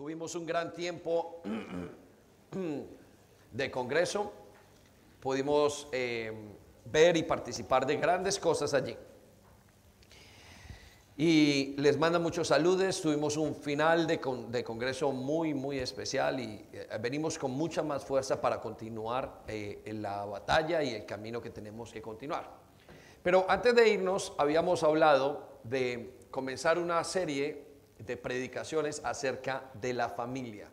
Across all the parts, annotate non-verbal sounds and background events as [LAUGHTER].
Tuvimos un gran tiempo [CLEARS THROAT] de congreso, pudimos eh, ver y participar de grandes cosas allí. Y les manda muchos saludos, tuvimos un final de, congreso muy, muy especial y eh, venimos con mucha más fuerza para continuar eh, en la batalla y el camino que tenemos que continuar. Pero antes de irnos, habíamos hablado de comenzar una serie de predicaciones acerca de la familia.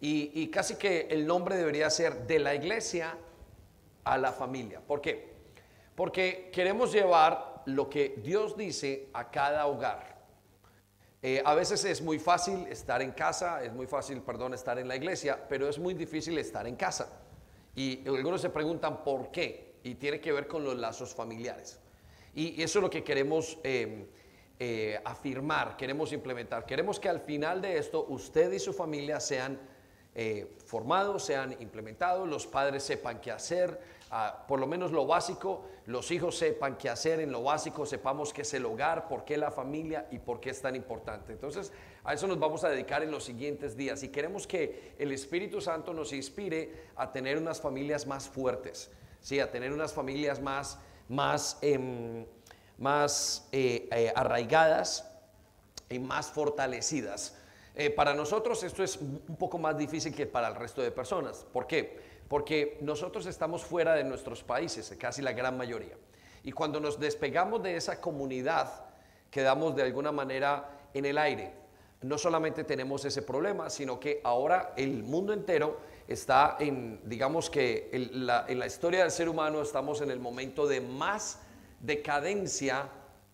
Y, casi que el nombre debería ser de la iglesia a la familia. ¿Por qué? Porque queremos llevar lo que Dios dice a cada hogar. Eh, a veces es muy fácil estar en casa, es muy fácil, perdón, estar en la iglesia, pero es muy difícil estar en casa. Y algunos se preguntan por qué, y tiene que ver con los lazos familiares. Y eso es lo que queremos eh, eh, afirmar, queremos implementar. Queremos que al final de esto usted y su familia sean eh, formados, sean implementados, los padres sepan qué hacer, ah, por lo menos lo básico, los hijos sepan qué hacer en lo básico, sepamos qué es el hogar, por qué la familia y por qué es tan importante. Entonces, a eso nos vamos a dedicar en los siguientes días y queremos que el Espíritu Santo nos inspire a tener unas familias más fuertes, ¿sí? a tener unas familias más, más em, más eh, eh, arraigadas y más fortalecidas. Eh, para nosotros esto es un poco más difícil que para el resto de personas. ¿Por qué? Porque nosotros estamos fuera de nuestros países, casi la gran mayoría. Y cuando nos despegamos de esa comunidad, quedamos de alguna manera en el aire. No solamente tenemos ese problema, sino que ahora el mundo entero está en, digamos que en la historia del ser humano estamos en el momento de más decadencia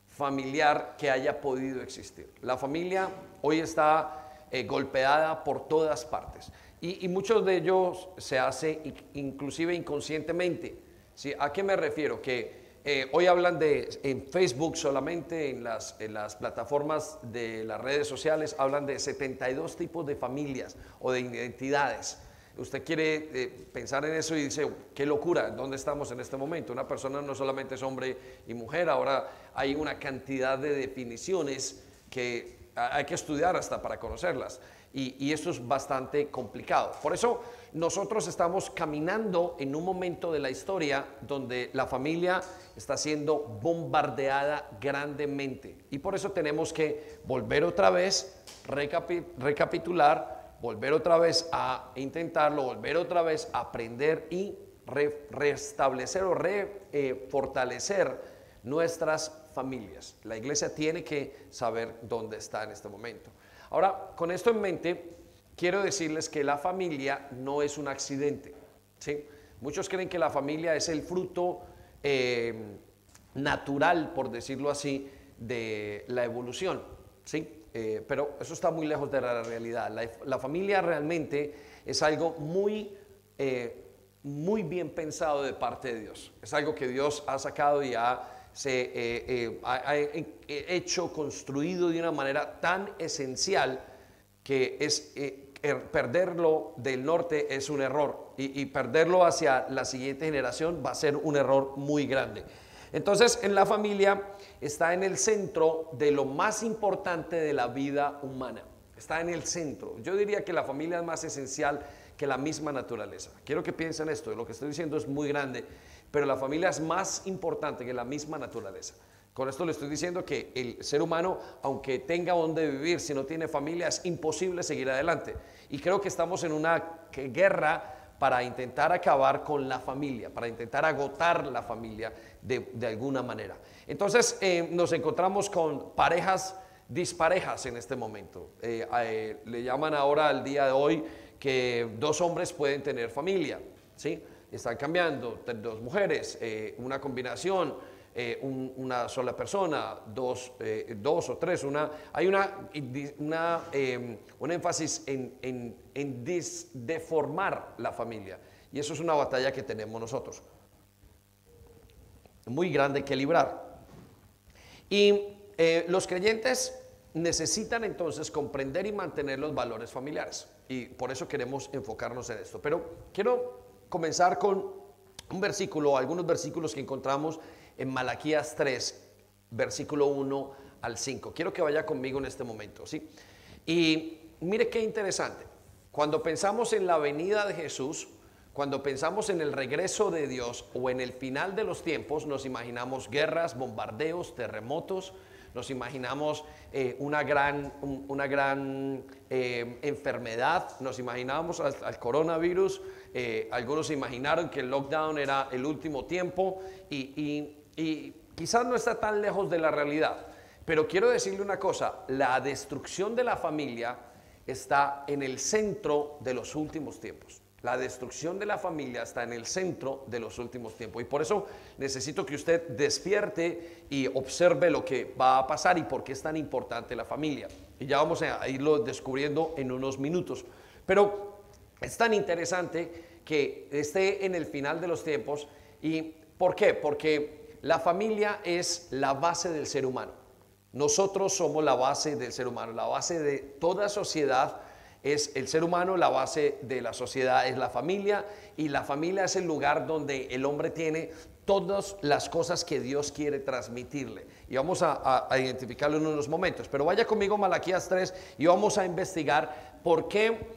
familiar que haya podido existir. La familia hoy está eh, golpeada por todas partes y, muchos de ellos se hace inclusive inconscientemente. ¿sí? ¿A qué me refiero? Que eh, hoy hablan de en Facebook solamente, en las, en las plataformas de las redes sociales, hablan de 72 tipos de familias o de identidades usted quiere eh, pensar en eso y dice, qué locura, ¿dónde estamos en este momento? Una persona no solamente es hombre y mujer, ahora hay una cantidad de definiciones que hay que estudiar hasta para conocerlas. Y, y esto es bastante complicado. Por eso nosotros estamos caminando en un momento de la historia donde la familia está siendo bombardeada grandemente. Y por eso tenemos que volver otra vez, recapitular volver otra vez a intentarlo, volver otra vez a aprender y restablecer o refortalecer eh, nuestras familias. La iglesia tiene que saber dónde está en este momento. Ahora, con esto en mente, quiero decirles que la familia no es un accidente. ¿sí? Muchos creen que la familia es el fruto eh, natural, por decirlo así, de la evolución. ¿sí? Eh, pero eso está muy lejos de la realidad. La, familia realmente es algo muy, eh, muy bien pensado de parte de Dios. Es algo que Dios ha sacado y ha, eh, hecho, construido de una manera tan esencial que es er, perderlo del norte es un error y, y perderlo hacia la siguiente generación va a ser un error muy grande. Entonces, en la familia está en el centro de lo más importante de la vida humana. Está en el centro. Yo diría que la familia es más esencial que la misma naturaleza. Quiero que piensen esto, lo que estoy diciendo es muy grande, pero la familia es más importante que la misma naturaleza. Con esto le estoy diciendo que el ser humano, aunque tenga donde vivir, si no tiene familia, es imposible seguir adelante. Y creo que estamos en una guerra para intentar acabar con la familia, para intentar agotar la familia de, alguna manera. Entonces eh, nos encontramos con parejas disparejas en este momento. Eh, eh, le llaman ahora al día de hoy que dos hombres pueden tener familia, ¿sí? Están cambiando, dos mujeres, una combinación, una sola persona, dos, dos, o tres, una, hay una, una un énfasis en, en, en deformar la familia. Y eso es una batalla que tenemos nosotros muy grande que librar. Y eh, los creyentes necesitan entonces comprender y mantener los valores familiares. Y por eso queremos enfocarnos en esto. Pero quiero comenzar con un versículo, algunos versículos que encontramos en Malaquías 3, versículo 1 al 5. Quiero que vaya conmigo en este momento, ¿sí? Y mire qué interesante. Cuando pensamos en la venida de Jesús, cuando pensamos en el regreso de Dios o en el final de los tiempos, nos imaginamos guerras, bombardeos, terremotos, nos imaginamos eh, una gran, una gran eh, enfermedad, nos imaginamos al, coronavirus, eh, algunos imaginaron que el lockdown era el último tiempo y, y quizás no está tan lejos de la realidad. Pero quiero decirle una cosa, la destrucción de la familia está en el centro de los últimos tiempos. La destrucción de la familia está en el centro de los últimos tiempos. Y por eso necesito que usted despierte y observe lo que va a pasar y por qué es tan importante la familia. Y ya vamos a irlo descubriendo en unos minutos. Pero es tan interesante que esté en el final de los tiempos. ¿Y por qué? Porque la familia es la base del ser humano. Nosotros somos la base del ser humano, la base de toda sociedad es el ser humano, la base de la sociedad es la familia y la familia es el lugar donde el hombre tiene todas las cosas que Dios quiere transmitirle. Y vamos a, identificarlo en unos momentos. Pero vaya conmigo Malaquías 3 y vamos a investigar por qué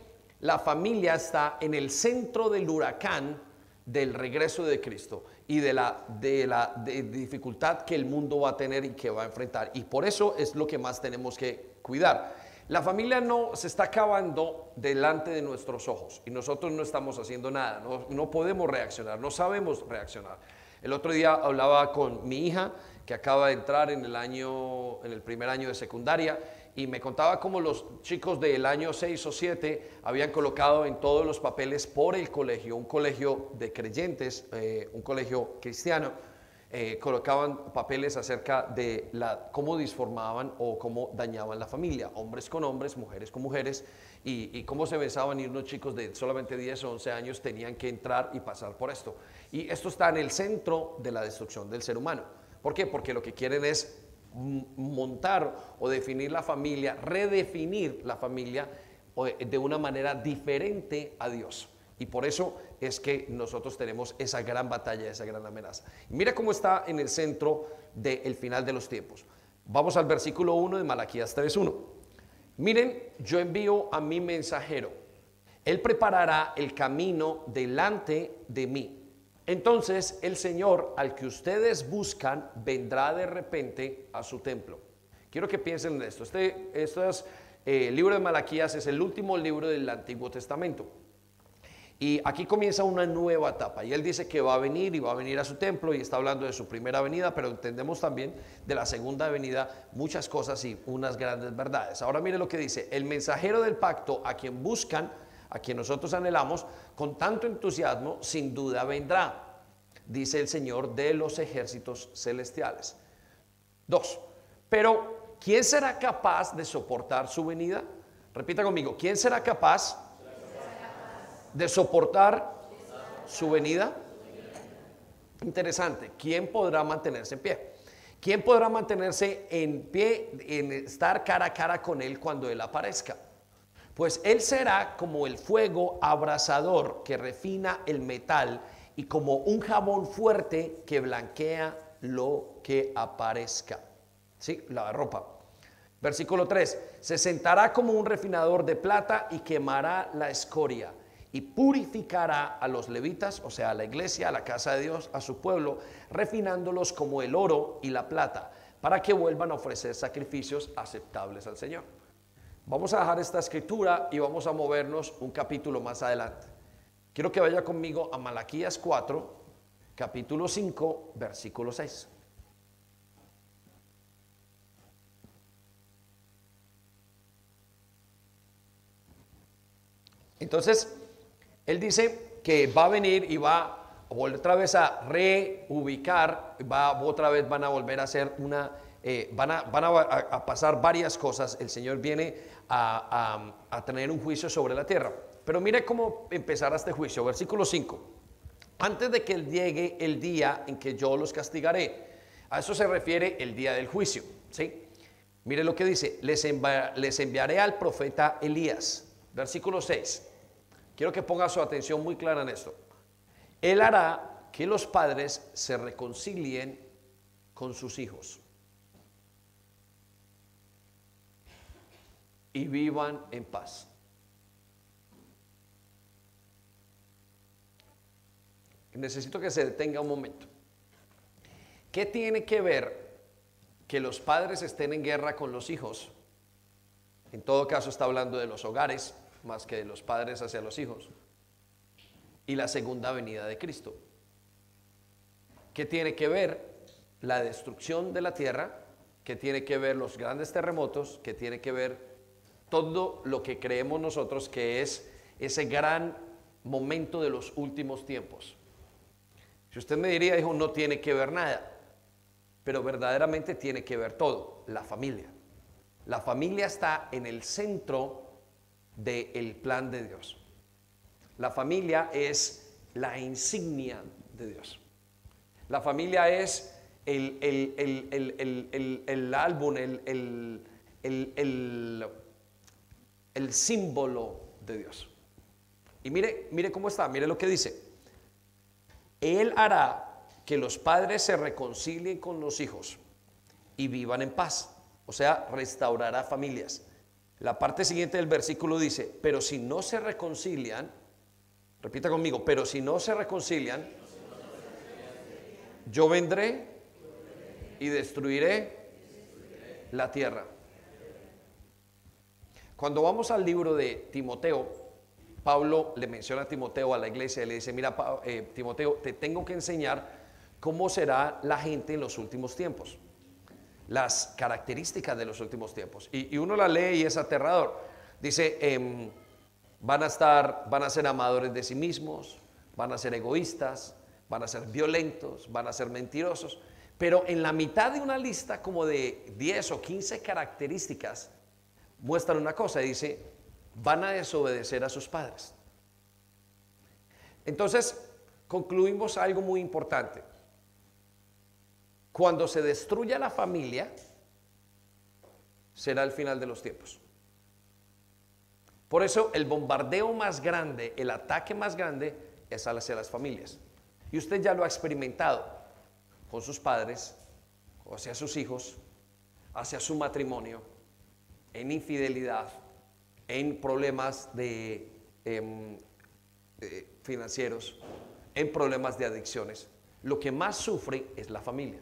la familia está en el centro del huracán del regreso de Cristo y de la, de la dificultad que el mundo va a tener y que va a enfrentar. Y por eso es lo que más tenemos que cuidar. La familia no se está acabando delante de nuestros ojos y nosotros no estamos haciendo nada, no, podemos reaccionar, no sabemos reaccionar. El otro día hablaba con mi hija que acaba de entrar en el año, en el primer año de secundaria y me contaba cómo los chicos del año 6 o 7 habían colocado en todos los papeles por el colegio, un colegio de creyentes, eh, un colegio cristiano, eh, colocaban papeles acerca de cómo disformaban o cómo dañaban la familia, hombres con hombres, mujeres con mujeres, y, cómo se besaban y unos chicos de solamente 10 o 11 años tenían que entrar y pasar por esto. Y esto está en el centro de la destrucción del ser humano. ¿Por qué? Porque lo que quieren es montar o definir la familia, redefinir la familia de una manera diferente a Dios. Y por eso es que nosotros tenemos esa gran batalla, esa gran amenaza. mira cómo está en el centro del final de los tiempos. Vamos al versículo 1 de Malaquías 3.1. Miren, yo envío a mi mensajero. Él preparará el camino delante de mí. Entonces el Señor al que ustedes buscan vendrá de repente a su templo. Quiero que piensen en esto. Este, eh, libro de Malaquías es el último libro del Antiguo Testamento. Y aquí comienza una nueva etapa. Y él dice que va a venir y va a venir a su templo y está hablando de su primera venida, pero entendemos también de la segunda venida muchas cosas y unas grandes verdades. Ahora mire lo que dice, el mensajero del pacto a quien buscan, a quien nosotros anhelamos, con tanto entusiasmo, sin duda vendrá, dice el Señor de los ejércitos celestiales. Dos, pero ¿quién será capaz de soportar su venida? Repita conmigo, ¿quién será capaz? de soportar su venida? Interesante. ¿Quién podrá mantenerse en pie? ¿Quién podrá mantenerse en pie, en estar cara a cara con Él cuando Él aparezca? Pues Él será como el fuego abrasador que refina el metal y como un jabón fuerte que blanquea lo que aparezca. ¿Sí? La ropa. Versículo 3. Se sentará como un refinador de plata y quemará la escoria y purificará a los levitas, o sea, a la iglesia, a la casa de Dios, a su pueblo, refinándolos como el oro y la plata, para que vuelvan a ofrecer sacrificios aceptables al Señor. Vamos a dejar esta escritura y vamos a movernos un capítulo más adelante. Quiero que vaya conmigo a Malaquías 4, capítulo 5, versículo 6. Entonces, él dice que va a venir y va a otra vez a reubicar, va, otra vez van a volver a hacer una, eh, van, a, van a, pasar varias cosas. El Señor viene a, tener un juicio sobre la tierra. Pero mire cómo empezará este juicio. Versículo 5. Antes de que llegue el día en que yo los castigaré. A eso se refiere el día del juicio. ¿sí? Mire lo que dice. Les, les enviaré al profeta Elías. Versículo 6. Quiero que ponga su atención muy clara en esto. Él hará que los padres se reconcilien con sus hijos. Y vivan en paz. Necesito que se detenga un momento. ¿Qué tiene que ver que los padres estén en guerra con los hijos? En todo caso está hablando de los hogares más que de los padres hacia los hijos. Y la segunda venida de Cristo. ¿Qué tiene que ver la destrucción de la tierra? ¿Qué tiene que ver los grandes terremotos? ¿Qué tiene que ver todo lo que creemos nosotros que es ese gran momento de los últimos tiempos? Si usted me diría, hijo, no tiene que ver nada, pero verdaderamente tiene que ver todo, la familia. La familia está en el centro del plan de Dios. La familia es la insignia de Dios. La familia es el, el álbum, el, el símbolo de Dios. Y mire, mire cómo está, mire lo que dice. Él hará que los padres se reconcilien con los hijos y vivan en paz. O sea, restaurará familias. La parte siguiente del versículo dice, pero si no se reconcilian, repita conmigo, pero si no se reconcilian, yo vendré y destruiré la tierra. Cuando vamos al libro de Timoteo, Pablo le menciona a Timoteo a la iglesia y le dice, mira eh, Timoteo, te tengo que enseñar cómo será la gente en los últimos tiempos, las características de los últimos tiempos. Y, uno la lee y es aterrador. Dice, em, van a estar, van a ser amadores de sí mismos, van a ser egoístas, van a ser violentos, van a ser mentirosos. Pero en la mitad de una lista como de 10 o 15 características, muestran una cosa, dice, van a desobedecer a sus padres. Entonces, concluimos algo muy importante. Cuando se destruya la familia, será el final de los tiempos. Por eso el bombardeo más grande, el ataque más grande es hacia las familias. Y usted ya lo ha experimentado con sus padres, hacia sus hijos, hacia su matrimonio, en infidelidad, en problemas de, em, financieros, en problemas de adicciones. Lo que más sufre es la familia.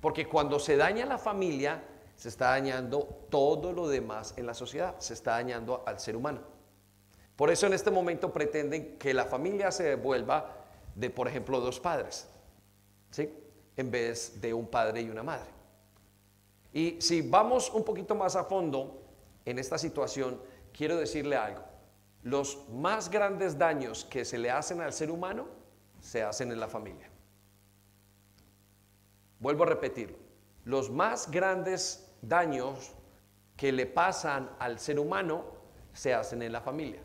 Porque cuando se daña la familia, se está dañando todo lo demás en la sociedad, se está dañando al ser humano. Por eso en este momento pretenden que la familia se vuelva de, por ejemplo, dos padres, ¿sí? En vez de un padre y una madre. Y si vamos un poquito más a fondo en esta situación, quiero decirle algo. Los más grandes daños que se le hacen al ser humano se hacen en la familia. Vuelvo a repetirlo. Los más grandes daños que le pasan al ser humano se hacen en la familia.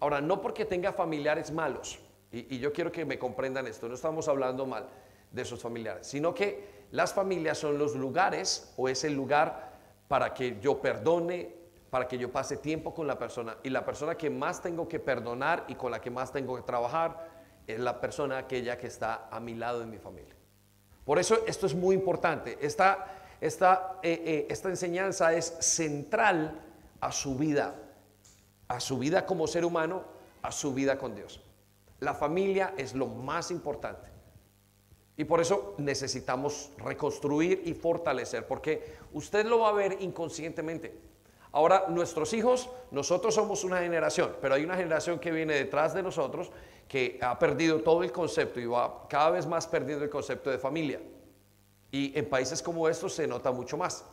Ahora, no porque tenga familiares malos, y, yo quiero que me comprendan esto, no estamos hablando mal de esos familiares, sino que las familias son los lugares o es el lugar para que yo perdone, para que yo pase tiempo con la persona. Y la persona que más tengo que perdonar y con la que más tengo que trabajar es la persona aquella que está a mi lado en mi familia. Por eso esto es muy importante. Esta, esta, eh, eh, esta enseñanza es central a su vida, a su vida como ser humano, a su vida con Dios. La familia es lo más importante. Y por eso necesitamos reconstruir y fortalecer, porque usted lo va a ver inconscientemente. Ahora, nuestros hijos, nosotros somos una generación, pero hay una generación que viene detrás de nosotros que ha perdido todo el concepto y va cada vez más perdiendo el concepto de familia. Y en países como estos se nota mucho más.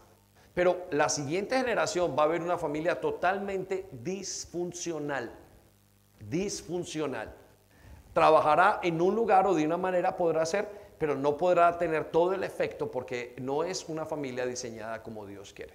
Pero la siguiente generación va a ver una familia totalmente disfuncional. Disfuncional. Trabajará en un lugar o de una manera podrá ser, pero no podrá tener todo el efecto porque no es una familia diseñada como Dios quiere.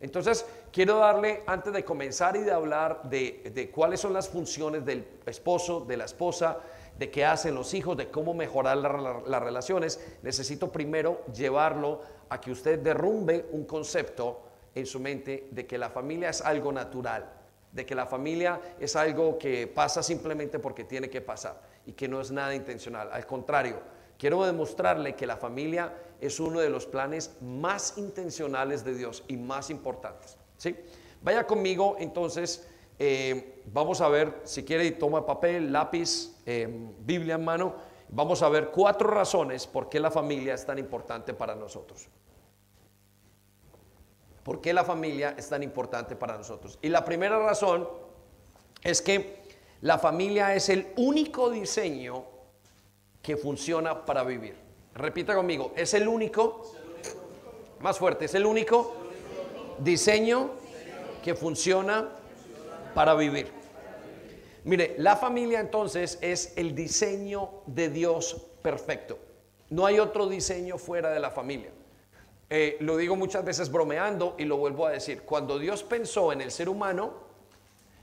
Entonces, quiero darle, antes de comenzar y de hablar de, cuáles son las funciones del esposo, de la esposa, de qué hacen los hijos, de cómo mejorar las relaciones, necesito primero llevarlo a que usted derrumbe un concepto en su mente de que la familia es algo natural, de que la familia es algo que pasa simplemente porque tiene que pasar y que no es nada intencional. Al contrario, quiero demostrarle que la familia es uno de los planes más intencionales de Dios y más importantes. ¿sí? Vaya conmigo entonces, eh, vamos a ver, si quiere toma papel, lápiz, eh, Biblia en mano, vamos a ver cuatro razones por qué la familia es tan importante para nosotros. ¿Por qué la familia es tan importante para nosotros? Y la primera razón es que la familia es el único diseño que funciona para vivir. Repita conmigo, es el único, más fuerte, es el único diseño que funciona para vivir. Mire, la familia entonces es el diseño de Dios perfecto. No hay otro diseño fuera de la familia. Eh, lo digo muchas veces bromeando y lo vuelvo a decir. Cuando Dios pensó en el ser humano,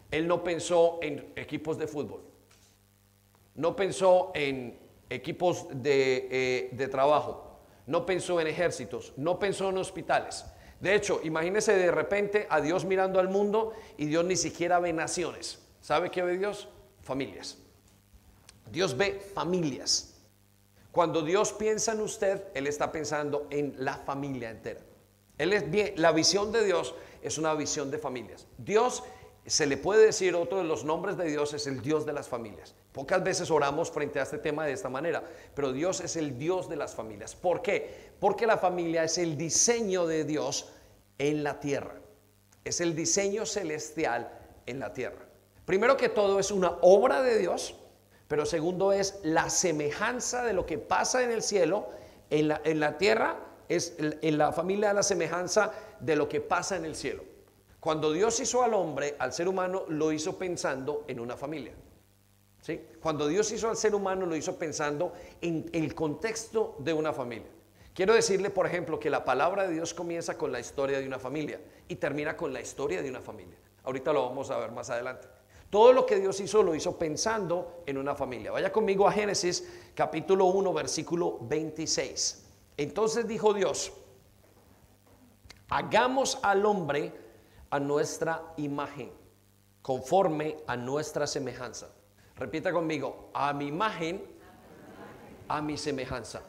Él no pensó en equipos de fútbol. No pensó en equipos de, eh, de trabajo. No pensó en ejércitos. No pensó en hospitales. De hecho, imagínese de repente a Dios mirando al mundo y Dios ni siquiera ve naciones. ¿Sabe qué ve Dios? Familias. Dios ve familias. Cuando Dios piensa en usted, Él está pensando en la familia entera. Él es la visión de Dios es una visión de familias. Dios, se le puede decir otro de los nombres de Dios, es el Dios de las familias. Pocas veces oramos frente a este tema de esta manera, pero Dios es el Dios de las familias. ¿Por qué? Porque la familia es el diseño de Dios en la tierra. Es el diseño celestial en la tierra. Primero que todo es una obra de Dios pero segundo es la semejanza de lo que pasa en el cielo, en la, en la tierra, es en la familia la semejanza de lo que pasa en el cielo. Cuando Dios hizo al hombre, al ser humano, lo hizo pensando en una familia. ¿Sí? Cuando Dios hizo al ser humano, lo hizo pensando en el contexto de una familia. Quiero decirle, por ejemplo, que la palabra de Dios comienza con la historia de una familia y termina con la historia de una familia. Ahorita lo vamos a ver más adelante. Todo lo que Dios hizo lo hizo pensando en una familia. Vaya conmigo a Génesis capítulo 1 versículo 26. Entonces dijo Dios, hagamos al hombre a nuestra imagen, conforme a nuestra semejanza. Repita conmigo, a mi imagen, a mi semejanza.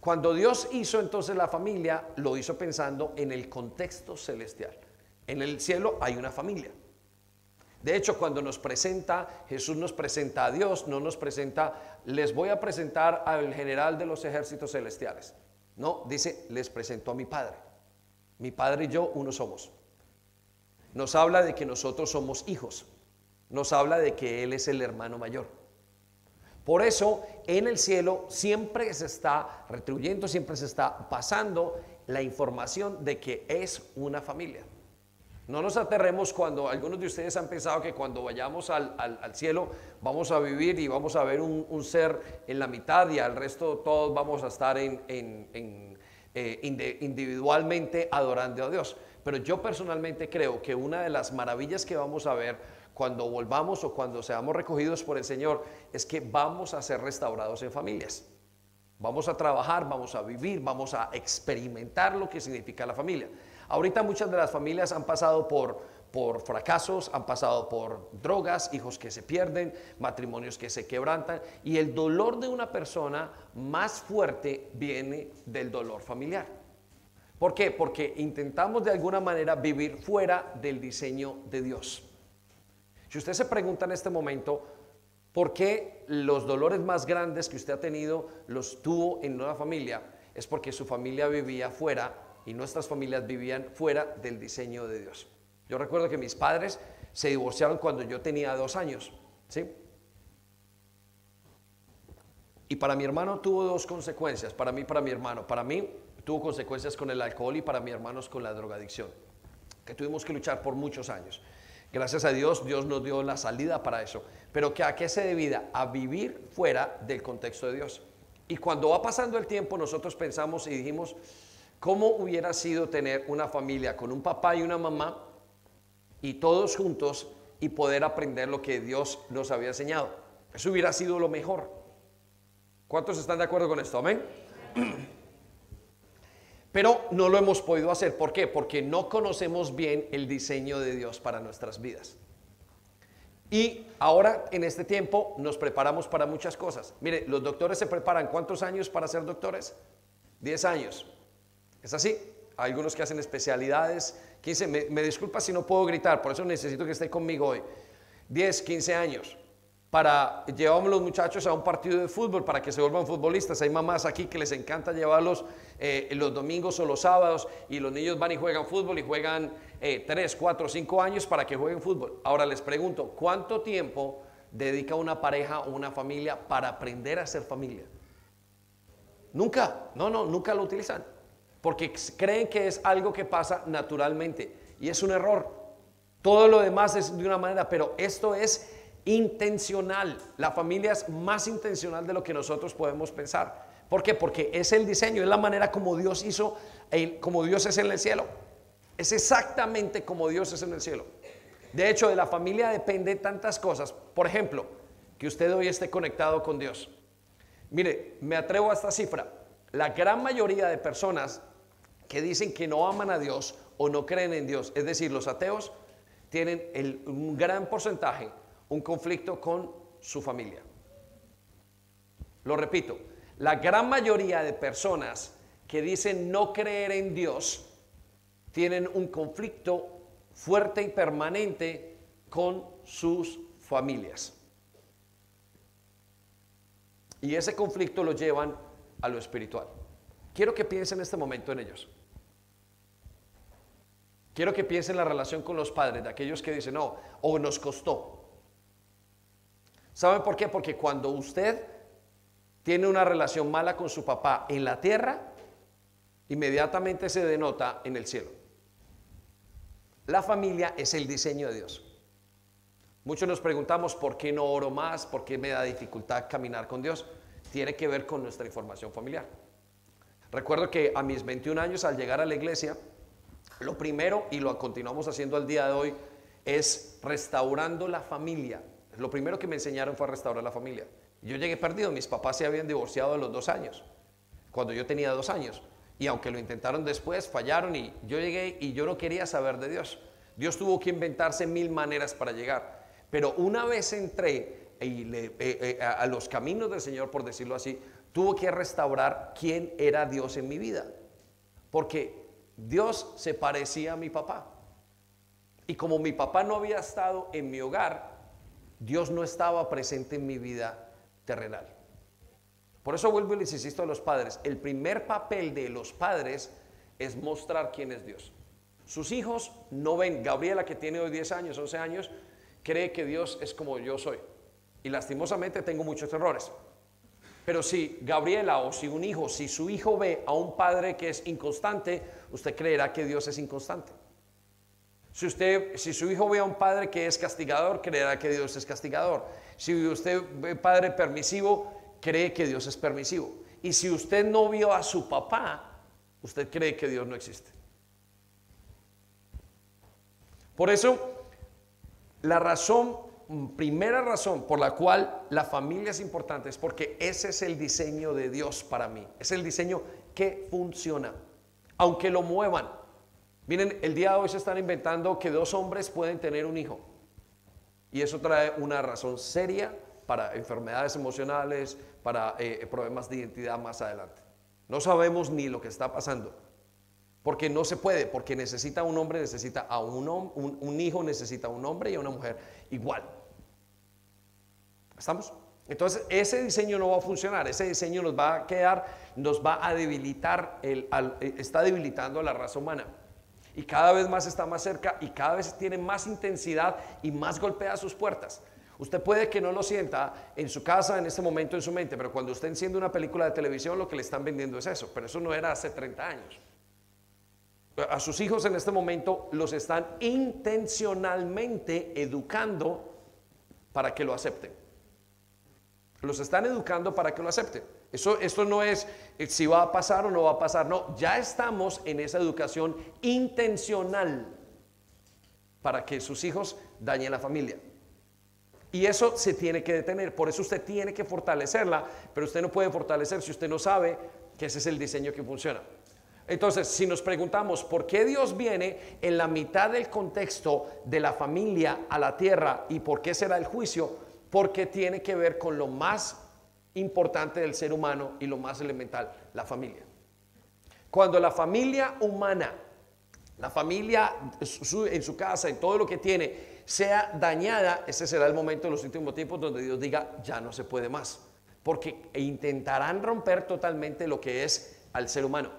Cuando Dios hizo entonces la familia, lo hizo pensando en el contexto celestial. En el cielo hay una familia. De hecho, cuando nos presenta, Jesús nos presenta a Dios, no nos presenta, les voy a presentar al general de los ejércitos celestiales. No, dice, les presento a mi Padre. Mi Padre y yo uno somos. Nos habla de que nosotros somos hijos. Nos habla de que Él es el hermano mayor. Por eso en el cielo siempre se está retribuyendo, siempre se está pasando la información de que es una familia. No nos aterremos cuando algunos de ustedes han pensado que cuando vayamos al, cielo vamos a vivir y vamos a ver un, ser en la mitad y al resto todos vamos a estar en, eh, individualmente adorando a Dios. Pero yo personalmente creo que una de las maravillas que vamos a ver cuando volvamos o cuando seamos recogidos por el Señor es que vamos a ser restaurados en familias. Vamos a trabajar, vamos a vivir, vamos a experimentar lo que significa la familia. Ahorita muchas de las familias han pasado por, por fracasos, han pasado por drogas, hijos que se pierden, matrimonios que se quebrantan y el dolor de una persona más fuerte viene del dolor familiar. ¿Por qué? Porque intentamos de alguna manera vivir fuera del diseño de Dios. Si usted se pregunta en este momento, ¿por qué los dolores más grandes que usted ha tenido los tuvo en una familia? Es porque su familia vivía fuera y nuestras familias vivían fuera del diseño de Dios. Yo recuerdo que mis padres se divorciaron cuando yo tenía dos años, ¿sí? Y para mi hermano tuvo dos consecuencias, para mí para mi hermano. Para mí tuvo consecuencias con el alcohol y para mi hermano con la drogadicción, que tuvimos que luchar por muchos años. Gracias a Dios, Dios nos dio la salida para eso. Pero que ¿a qué se debía? A vivir fuera del contexto de Dios. Y cuando va pasando el tiempo, nosotros pensamos y dijimos, ¿Cómo hubiera sido tener una familia con un papá y una mamá y todos juntos y poder aprender lo que Dios nos había enseñado? Eso hubiera sido lo mejor. ¿Cuántos están de acuerdo con esto? Amén. [CLEARS THROAT] Pero no lo hemos podido hacer. ¿Por qué? Porque no conocemos bien el diseño de Dios para nuestras vidas. Y ahora, en este tiempo, nos preparamos para muchas cosas. Mire, los doctores se preparan. ¿Cuántos años para ser doctores? Diez años. ¿Es así? algunos que hacen especialidades. 15, me, me disculpa si no puedo gritar, por eso necesito que esté conmigo hoy. 10, 15 años para llevamos los muchachos a un partido de fútbol para que se vuelvan futbolistas. Hay mamás aquí que les encanta llevarlos eh, los domingos o los sábados y los niños van y juegan fútbol y juegan eh, 3, 4, 5 años para que jueguen fútbol. Ahora les pregunto, ¿cuánto tiempo dedica una pareja o una familia para aprender a ser familia? Nunca, no, no, nunca lo utilizan. Porque creen que es algo que pasa naturalmente y es un error. Todo lo demás es de una manera, pero esto es intencional. La familia es más intencional de lo que nosotros podemos pensar. ¿Por qué? Porque es el diseño, es la manera como Dios hizo, como Dios es en el cielo. Es exactamente como Dios es en el cielo. De hecho, de la familia depende tantas cosas. Por ejemplo, que usted hoy esté conectado con Dios. Mire, me atrevo a esta cifra. La gran mayoría de personas que dicen que no aman a Dios o no creen en Dios, es decir, los ateos, tienen un gran porcentaje un conflicto con su familia. Lo repito, la gran mayoría de personas que dicen no creer en Dios tienen un conflicto fuerte y permanente con sus familias. Y ese conflicto lo llevan a lo espiritual. Quiero que piensen en este momento en ellos. Quiero que piensen en la relación con los padres, de aquellos que dicen, no, o nos costó, ¿Saben por qué? Porque cuando usted tiene una relación mala con su papá en la tierra, inmediatamente se denota en el cielo. La familia es el diseño de Dios. Muchos nos preguntamos por qué no oro más, por qué me da dificultad caminar con Dios. Tiene que ver con nuestra información familiar. Recuerdo que a mis 21 años al llegar a la iglesia, lo primero, y lo continuamos haciendo al día de hoy, es restaurando la familia lo primero que me enseñaron fue a restaurar la familia. Yo llegué perdido, mis papás se habían divorciado a los dos años, cuando yo tenía dos años. Y aunque lo intentaron después, fallaron y yo llegué y yo no quería saber de Dios. Dios tuvo que inventarse mil maneras para llegar. Pero una vez entré eh, eh, a los caminos del Señor, por decirlo así, tuvo que restaurar quién era Dios en mi vida. Porque Dios se parecía a mi papá. Y como mi papá no había estado en mi hogar, Dios no estaba presente en mi vida terrenal. Por eso vuelvo y les insisto a los padres, el primer papel de los padres es mostrar quién es Dios. Sus hijos no ven, Gabriela que tiene hoy 10 años, 11 años, cree que Dios es como yo soy. Y lastimosamente tengo muchos errores. Pero si Gabriela o si un hijo, si su hijo ve a un padre que es inconstante, usted creerá que Dios es inconstante. Si usted, si su hijo ve a un padre que es castigador, creerá que Dios es castigador. Si usted ve padre permisivo, cree que Dios es permisivo. Y si usted no vio a su papá, usted cree que Dios no existe. Por eso, la razón, primera razón por la cual la familia es importante es porque ese es el diseño de Dios para mí. Es el diseño que funciona. Aunque lo muevan, Miren, el día de hoy se están inventando que dos hombres pueden tener un hijo. Y eso trae una razón seria para enfermedades emocionales, para eh, problemas de identidad más adelante. No sabemos ni lo que está pasando. Porque no se puede, porque necesita un hombre, necesita a un, un, un hijo, necesita a un hombre y a una mujer igual. ¿Estamos? Entonces, ese diseño no va a funcionar, ese diseño nos va a quedar, nos va a debilitar, el, eh, está debilitando la raza humana y cada vez más está más cerca y cada vez tiene más intensidad y más golpea sus puertas. Usted puede que no lo sienta en su casa en este momento en su mente, pero cuando usted enciende una película de televisión lo que le están vendiendo es eso, pero eso no era hace 30 años. A sus hijos en este momento los están intencionalmente educando para que lo acepten. Los están educando para que lo acepten. Eso, esto no es eh, si va a pasar o no va a pasar. No, ya estamos en esa educación intencional para que sus hijos dañen la familia. Y eso se tiene que detener. Por eso usted tiene que fortalecerla, pero usted no puede fortalecer si usted no sabe que ese es el diseño que funciona. Entonces, si nos preguntamos por qué Dios viene en la mitad del contexto de la familia a la tierra y por qué será el juicio, porque tiene que ver con lo más importante del ser humano y lo más elemental, la familia. Cuando la familia humana, la familia en su casa, en todo lo que tiene, sea dañada, ese será el momento en los últimos tiempos donde Dios diga, ya no se puede más. Porque intentarán romper totalmente lo que es al ser humano.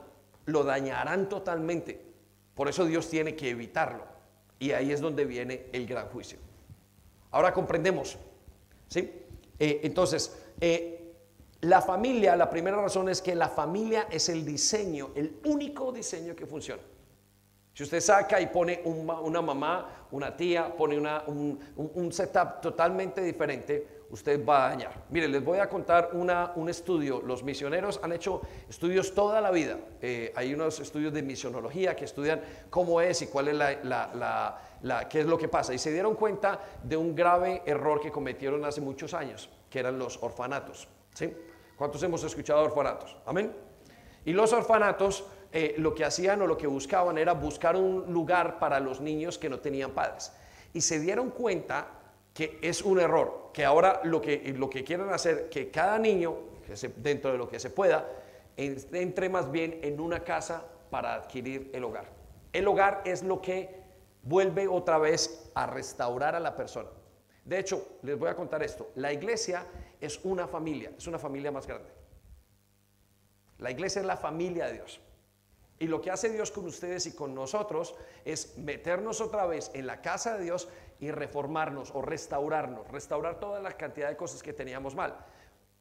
Lo dañarán totalmente. Por eso Dios tiene que evitarlo. Y ahí es donde viene el gran juicio. Ahora comprendemos. ¿sí? Eh, entonces, eh, la familia, la primera razón es que la familia es el diseño, el único diseño que funciona. Si usted saca y pone una mamá, una tía, pone un, setup totalmente diferente, usted va a dañar. Mire, les voy a contar un estudio. Los misioneros han hecho estudios toda la vida. Eh, hay unos estudios de misionología que estudian cómo es y cuál qué es lo que pasa. Y se dieron cuenta de un grave error que cometieron hace muchos años, que eran los orfanatos. ¿Sí? ¿Cuántos hemos escuchado orfanatos? Amén. Y los orfanatos eh, lo que hacían o lo que buscaban era buscar un lugar para los niños que no tenían padres. Y se dieron cuenta que es un error, que ahora lo que, lo que quieren hacer, que cada niño, dentro de lo que se pueda, entre más bien en una casa para adquirir el hogar. El hogar es lo que vuelve otra vez a restaurar a la persona. De hecho, les voy a contar esto. La iglesia es una familia, es una familia más grande. La iglesia es la familia de Dios. Y lo que hace Dios con ustedes y con nosotros es meternos otra vez en la casa de Dios y reformarnos o restaurarnos, restaurar toda la cantidad de cosas que teníamos mal.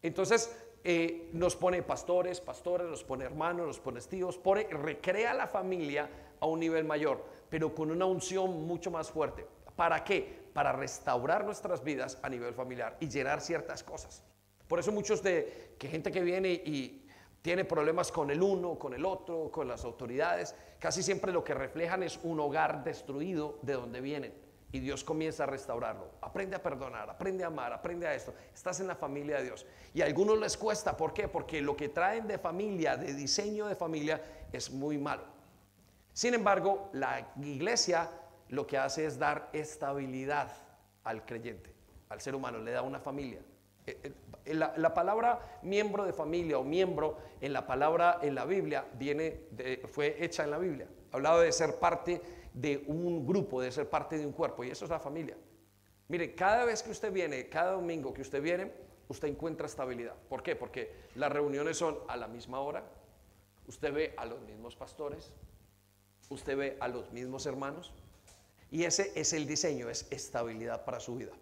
Entonces eh, nos pone pastores, pastores, nos pone hermanos, nos pone tíos, pone, recrea la familia a un nivel mayor, pero con una unción mucho más fuerte. ¿Para qué? Para restaurar nuestras vidas a nivel familiar y llenar ciertas cosas. Por eso muchos de que gente que viene y tiene problemas con el uno, con el otro, con las autoridades. Casi siempre lo que reflejan es un hogar destruido de donde vienen. Y Dios comienza a restaurarlo. Aprende a perdonar, aprende a amar, aprende a esto. Estás en la familia de Dios. Y a algunos les cuesta. ¿Por qué? Porque lo que traen de familia, de diseño de familia, es muy malo. Sin embargo, la iglesia lo que hace es dar estabilidad al creyente, al ser humano. Le da una familia. Eh, eh, la, palabra miembro de familia o miembro en la palabra en la Biblia viene fue hecha en la Biblia. Hablaba de ser parte de un grupo, de ser parte de un cuerpo, y eso es la familia. Mire, cada vez que usted viene, cada domingo que usted viene, usted encuentra estabilidad. ¿Por qué? Porque las reuniones son a la misma hora, usted ve a los mismos pastores, usted ve a los mismos hermanos, y ese es el diseño, es estabilidad para su vida.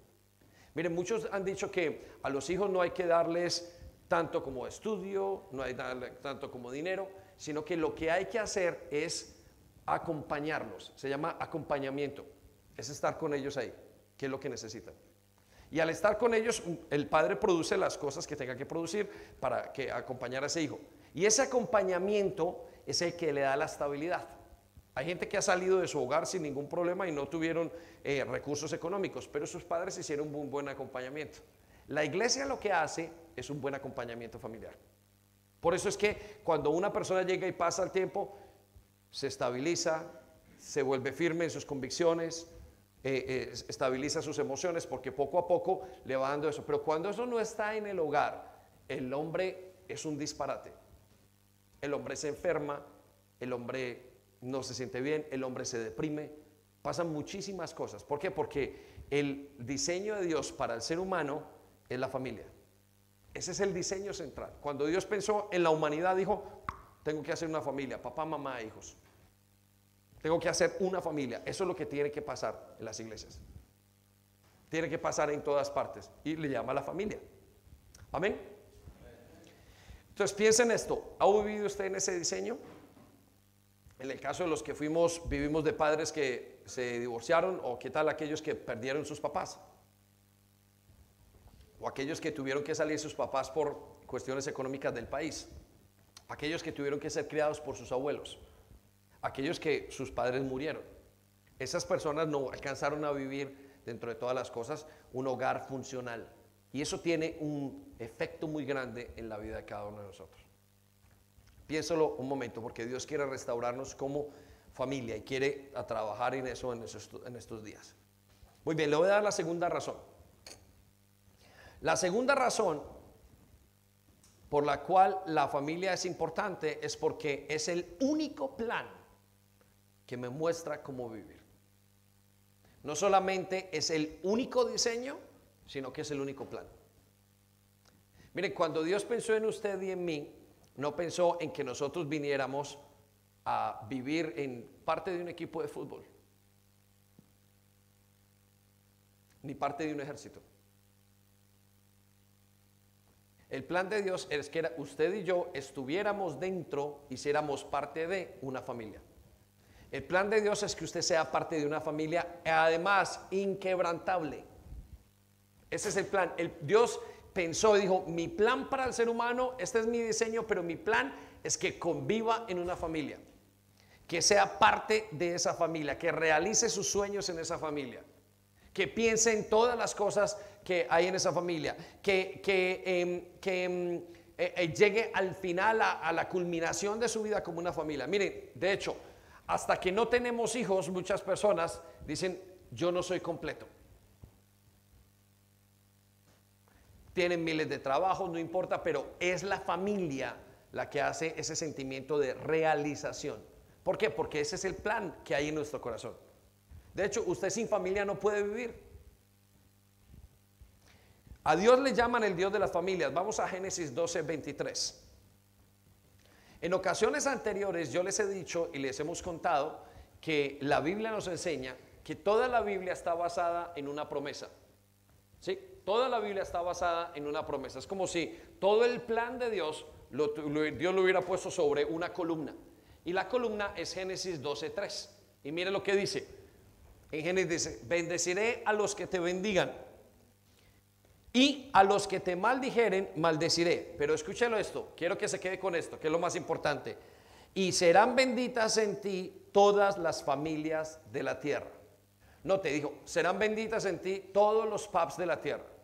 Miren, muchos han dicho que a los hijos no hay que darles tanto como estudio, no hay tanto como dinero, sino que lo que hay que hacer es acompañarlos. Se llama acompañamiento. Es estar con ellos ahí, que es lo que necesitan. Y al estar con ellos, el padre produce las cosas que tenga que producir para que acompañar a ese hijo. Y ese acompañamiento es el que le da la estabilidad. Hay gente que ha salido de su hogar sin ningún problema y no tuvieron eh, recursos económicos, pero sus padres hicieron un buen acompañamiento. La iglesia lo que hace es un buen acompañamiento familiar. Por eso es que cuando una persona llega y pasa el tiempo, se estabiliza, se vuelve firme en sus convicciones, eh, eh, estabiliza sus emociones, porque poco a poco le va dando eso. Pero cuando eso no está en el hogar, el hombre es un disparate. El hombre se enferma, el hombre no se siente bien, el hombre se deprime, pasan muchísimas cosas. ¿Por qué? Porque el diseño de Dios para el ser humano es la familia. Ese es el diseño central. Cuando Dios pensó en la humanidad, dijo, tengo que hacer una familia, papá, mamá, hijos. Tengo que hacer una familia. Eso es lo que tiene que pasar en las iglesias. Tiene que pasar en todas partes. Y le llama a la familia. Amén. Entonces piensen esto. ¿Ha vivido usted en ese diseño? En el caso de los que fuimos, vivimos de padres que se divorciaron o qué tal aquellos que perdieron sus papás. O aquellos que tuvieron que salir sus papás por cuestiones económicas del país. Aquellos que tuvieron que ser criados por sus abuelos. Aquellos que sus padres murieron. Esas personas no alcanzaron a vivir dentro de todas las cosas un hogar funcional. Y eso tiene un efecto muy grande en la vida de cada uno de nosotros. Piénsalo un momento, porque Dios quiere restaurarnos como familia y quiere trabajar en eso en estos, días. Muy bien, le voy a dar la segunda razón. La segunda razón por la cual la familia es importante es porque es el único plan que me muestra cómo vivir. No solamente es el único diseño, sino que es el único plan. Mire, cuando Dios pensó en usted y en mí, no pensó en que nosotros viniéramos a vivir en parte de un equipo de fútbol, ni parte de un ejército. El plan de Dios es que usted y yo estuviéramos dentro, y hiciéramos parte de una familia. El plan de Dios es que usted sea parte de una familia, además inquebrantable. Ese es el plan. El, Dios pensó y dijo, mi plan para el ser humano, este es mi diseño, pero mi plan es que conviva en una familia, que sea parte de esa familia, que realice sus sueños en esa familia, que piense en todas las cosas que hay en esa familia, que, que, em, em, eh, eh, llegue al final a, la culminación de su vida como una familia. Miren, de hecho, hasta que no tenemos hijos, muchas personas dicen, yo no soy completo. Tienen miles de trabajos, no importa, pero es la familia la que hace ese sentimiento de realización. ¿Por qué? Porque ese es el plan que hay en nuestro corazón. De hecho, usted sin familia no puede vivir. A Dios le llaman el Dios de las familias. Vamos a Génesis 12, 23. En ocasiones anteriores yo les he dicho y les hemos contado que la Biblia nos enseña que toda la Biblia está basada en una promesa. ¿Sí? Toda la Biblia está basada en una promesa. Es como si todo el plan de Dios Dios lo hubiera puesto sobre una columna. Y la columna es Génesis 12.3. Y mire lo que dice. En Génesis dice, bendeciré a los que te bendigan y a los que te maldijeren, maldeciré. Pero escúchelo esto, quiero que se quede con esto, que es lo más importante. Y serán benditas en ti todas las familias de la tierra. No te dijo, serán benditas en ti todos los pubs de la tierra.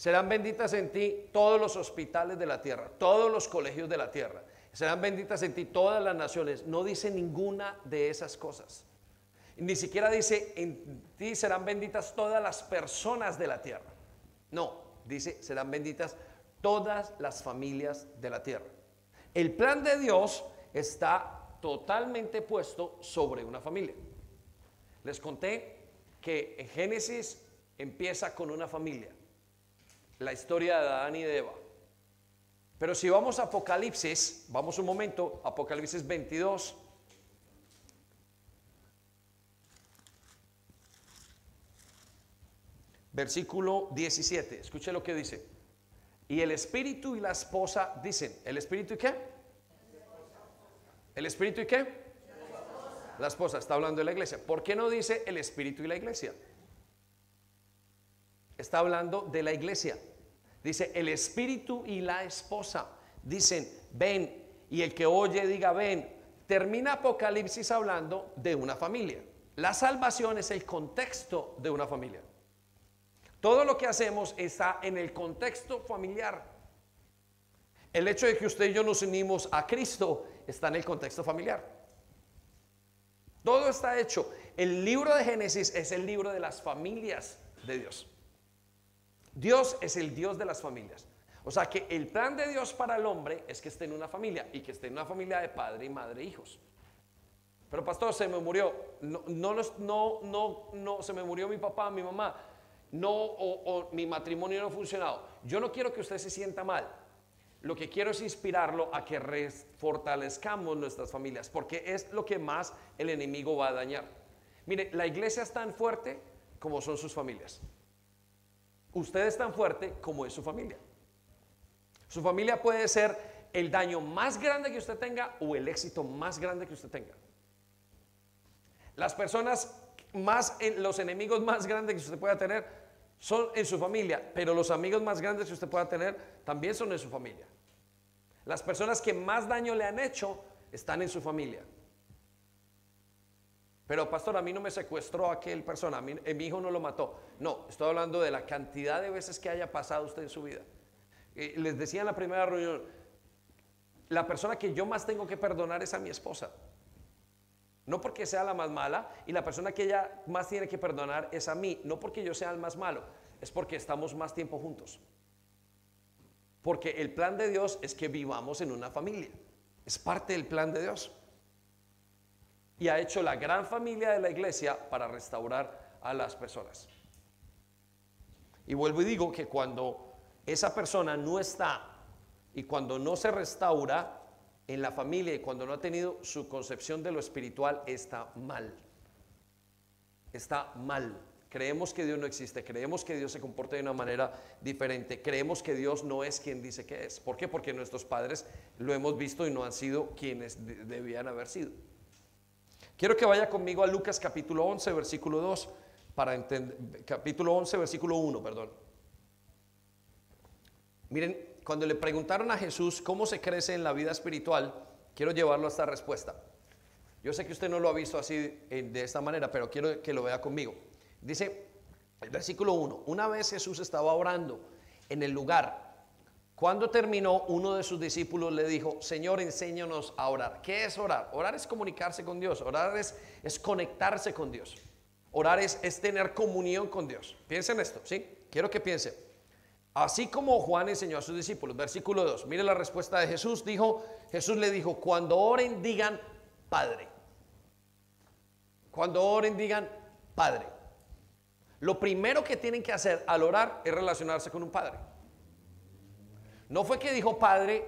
Serán benditas en ti todos los hospitales de la tierra, todos los colegios de la tierra. Serán benditas en ti todas las naciones. No dice ninguna de esas cosas. Ni siquiera dice, en ti serán benditas todas las personas de la tierra. No, dice, serán benditas todas las familias de la tierra. El plan de Dios está totalmente puesto sobre una familia. Les conté que en Génesis empieza con una familia, la historia de Adán y de Eva. Pero si vamos a Apocalipsis, vamos un momento, Apocalipsis 22, Versículo 17. Escuche lo que dice. Y el espíritu y la esposa dicen, ¿el espíritu y qué? ¿El espíritu y qué? La esposa. está hablando de la iglesia. ¿Por qué no dice el espíritu y la iglesia? Está hablando de la iglesia. Dice el espíritu y la esposa. Dicen, ven. Y el que oye diga, ven. Termina Apocalipsis hablando de una familia. La salvación es el contexto de una familia. Todo lo que hacemos está en el contexto familiar. El hecho de que usted y yo nos unimos a Cristo está en el contexto familiar. Todo está hecho. El libro de Génesis es el libro de las familias de Dios. Dios es el Dios de las familias. O sea que el plan de Dios para el hombre es que esté en una familia y que esté en una familia de padre y madre e hijos. Pero pastor, se me murió. No, no, no, no, no, se me murió mi papá, mi mamá no, o, mi matrimonio no ha funcionado. Yo no quiero que usted se sienta mal. Lo que quiero es inspirarlo a que fortalezcamos nuestras familias, porque es lo que más el enemigo va a dañar. Mire, la iglesia es tan fuerte como son sus familias. Usted es tan fuerte como es su familia. Su familia puede ser el daño más grande que usted tenga o el éxito más grande que usted tenga. Las personas más, los enemigos más grandes que usted pueda tener son en su familia, pero los amigos más grandes que usted pueda tener también son en su familia. Las personas que más daño le han hecho están en su familia. Pero pastor, a mí no me secuestró aquel persona, a mí, eh, mi hijo no lo mató. No, estoy hablando de la cantidad de veces que haya pasado usted en su vida. Eh, les decía en la primera reunión, la persona que yo más tengo que perdonar es a mi esposa. No porque sea la más mala y la persona que ella más tiene que perdonar es a mí. No porque yo sea el más malo, es porque estamos más tiempo juntos. Porque el plan de Dios es que vivamos en una familia. Es parte del plan de Dios. Y ha hecho la gran familia de la iglesia para restaurar a las personas. Y vuelvo y digo que cuando esa persona no está y cuando no se restaura en la familia y cuando no ha tenido su concepción de lo espiritual, está mal. Está mal. Creemos que Dios no existe, creemos que Dios se comporta de una manera diferente, creemos que Dios no es quien dice que es. ¿Por qué? Porque nuestros padres lo hemos visto y no han sido quienes debían haber sido. Quiero que vaya conmigo a Lucas capítulo 11, versículo 2, para entender, capítulo 11, versículo 1, perdón. Miren, cuando le preguntaron a Jesús cómo se crece en la vida espiritual, quiero llevarlo a esta respuesta. Yo sé que usted no lo ha visto así de esta manera, pero quiero que lo vea conmigo. Dice el versículo 1, una vez Jesús estaba orando en el lugar. Cuando terminó, uno de sus discípulos le dijo, Señor, enséñanos a orar. ¿Qué es orar? Orar es comunicarse con Dios, orar es, es conectarse con Dios. Orar es, es tener comunión con Dios. Piensen esto, ¿sí? Quiero que piensen. Así como Juan enseñó a sus discípulos, versículo 2, mire la respuesta de Jesús, dijo, Jesús le dijo, cuando oren digan Padre. Cuando oren digan Padre. Lo primero que tienen que hacer al orar es relacionarse con un padre. No fue que dijo padre,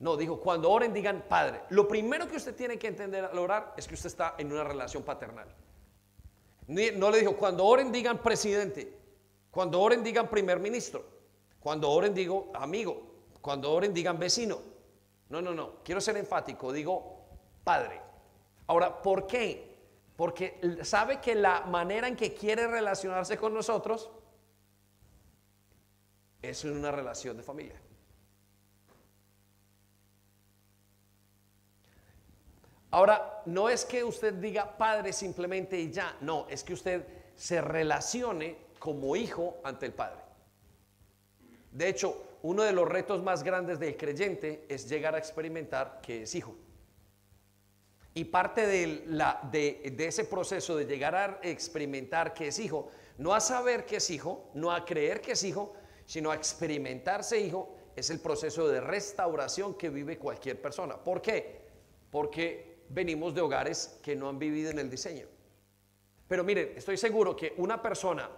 no, dijo cuando oren digan padre. Lo primero que usted tiene que entender al orar es que usted está en una relación paternal. No le dijo cuando oren digan presidente, cuando oren digan primer ministro, cuando oren digo amigo, cuando oren digan vecino. No, no, no, quiero ser enfático, digo padre. Ahora, ¿por qué? porque sabe que la manera en que quiere relacionarse con nosotros es en una relación de familia. Ahora, no es que usted diga padre simplemente y ya, no, es que usted se relacione como hijo ante el padre. De hecho, uno de los retos más grandes del creyente es llegar a experimentar que es hijo. Y parte de, ese proceso de llegar a experimentar que es hijo, no a saber que es hijo, no a creer que es hijo, sino a experimentarse hijo, es el proceso de restauración que vive cualquier persona. ¿Por qué? Porque venimos de hogares que no han vivido en el diseño. Pero miren, estoy seguro que una persona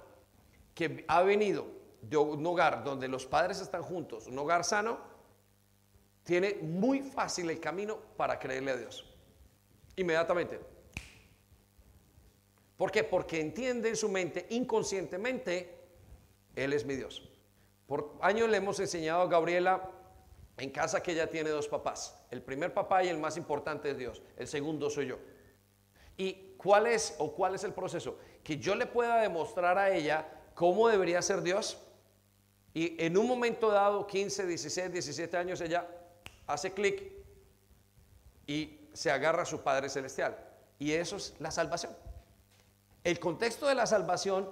que ha venido de un hogar donde los padres están juntos, un hogar sano, tiene muy fácil el camino para creerle a Dios inmediatamente. ¿Por qué? Porque entiende en su mente inconscientemente, Él es mi Dios. Por años le hemos enseñado a Gabriela en casa que ella tiene dos papás. El primer papá y el más importante es Dios. El segundo soy yo. ¿Y cuál es o cuál es el proceso? Que yo le pueda demostrar a ella cómo debería ser Dios. Y en un momento dado, 15, 16, 17 años, ella hace clic y se agarra a su Padre Celestial. Y eso es la salvación. El contexto de la salvación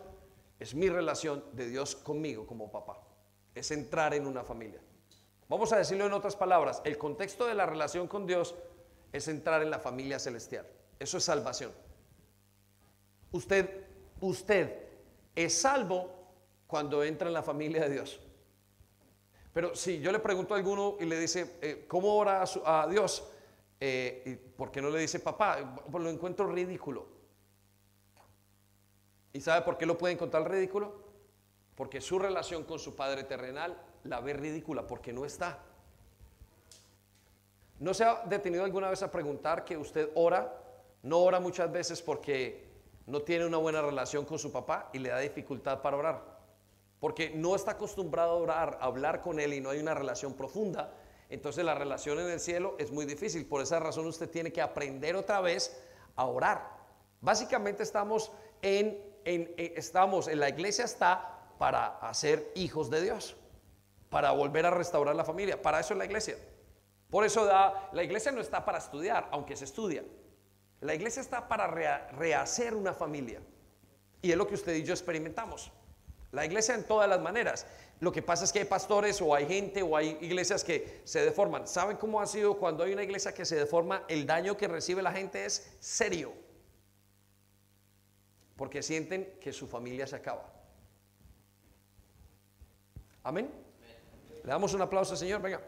es mi relación de Dios conmigo como papá. Es entrar en una familia. Vamos a decirlo en otras palabras. El contexto de la relación con Dios es entrar en la familia celestial. Eso es salvación. Usted, usted es salvo cuando entra en la familia de Dios. Pero si yo le pregunto a alguno y le dice, eh, ¿cómo ora a Dios? Eh, ¿Por qué no le dice papá? Pues lo encuentro ridículo. ¿Y sabe por qué lo puede encontrar ridículo? Porque su relación con su padre terrenal la ve ridícula porque no está. ¿No se ha detenido alguna vez a preguntar que usted ora? No ora muchas veces porque no tiene una buena relación con su papá y le da dificultad para orar. Porque no está acostumbrado a orar, a hablar con él y no hay una relación profunda entonces la relación en el cielo es muy difícil. Por esa razón usted tiene que aprender otra vez a orar. Básicamente estamos en, estamos en la iglesia está para hacer hijos de Dios, para volver a restaurar la familia. Para eso es la iglesia. Por eso da, la iglesia no está para estudiar, aunque se estudia. La iglesia está para rehacer una familia. Y es lo que usted y yo experimentamos. La iglesia en todas las maneras. Lo que pasa es que hay pastores o hay gente o hay iglesias que se deforman. ¿Saben cómo ha sido cuando hay una iglesia que se deforma? El daño que recibe la gente es serio. Porque sienten que su familia se acaba. Amén. Le damos un aplauso, Señor, venga.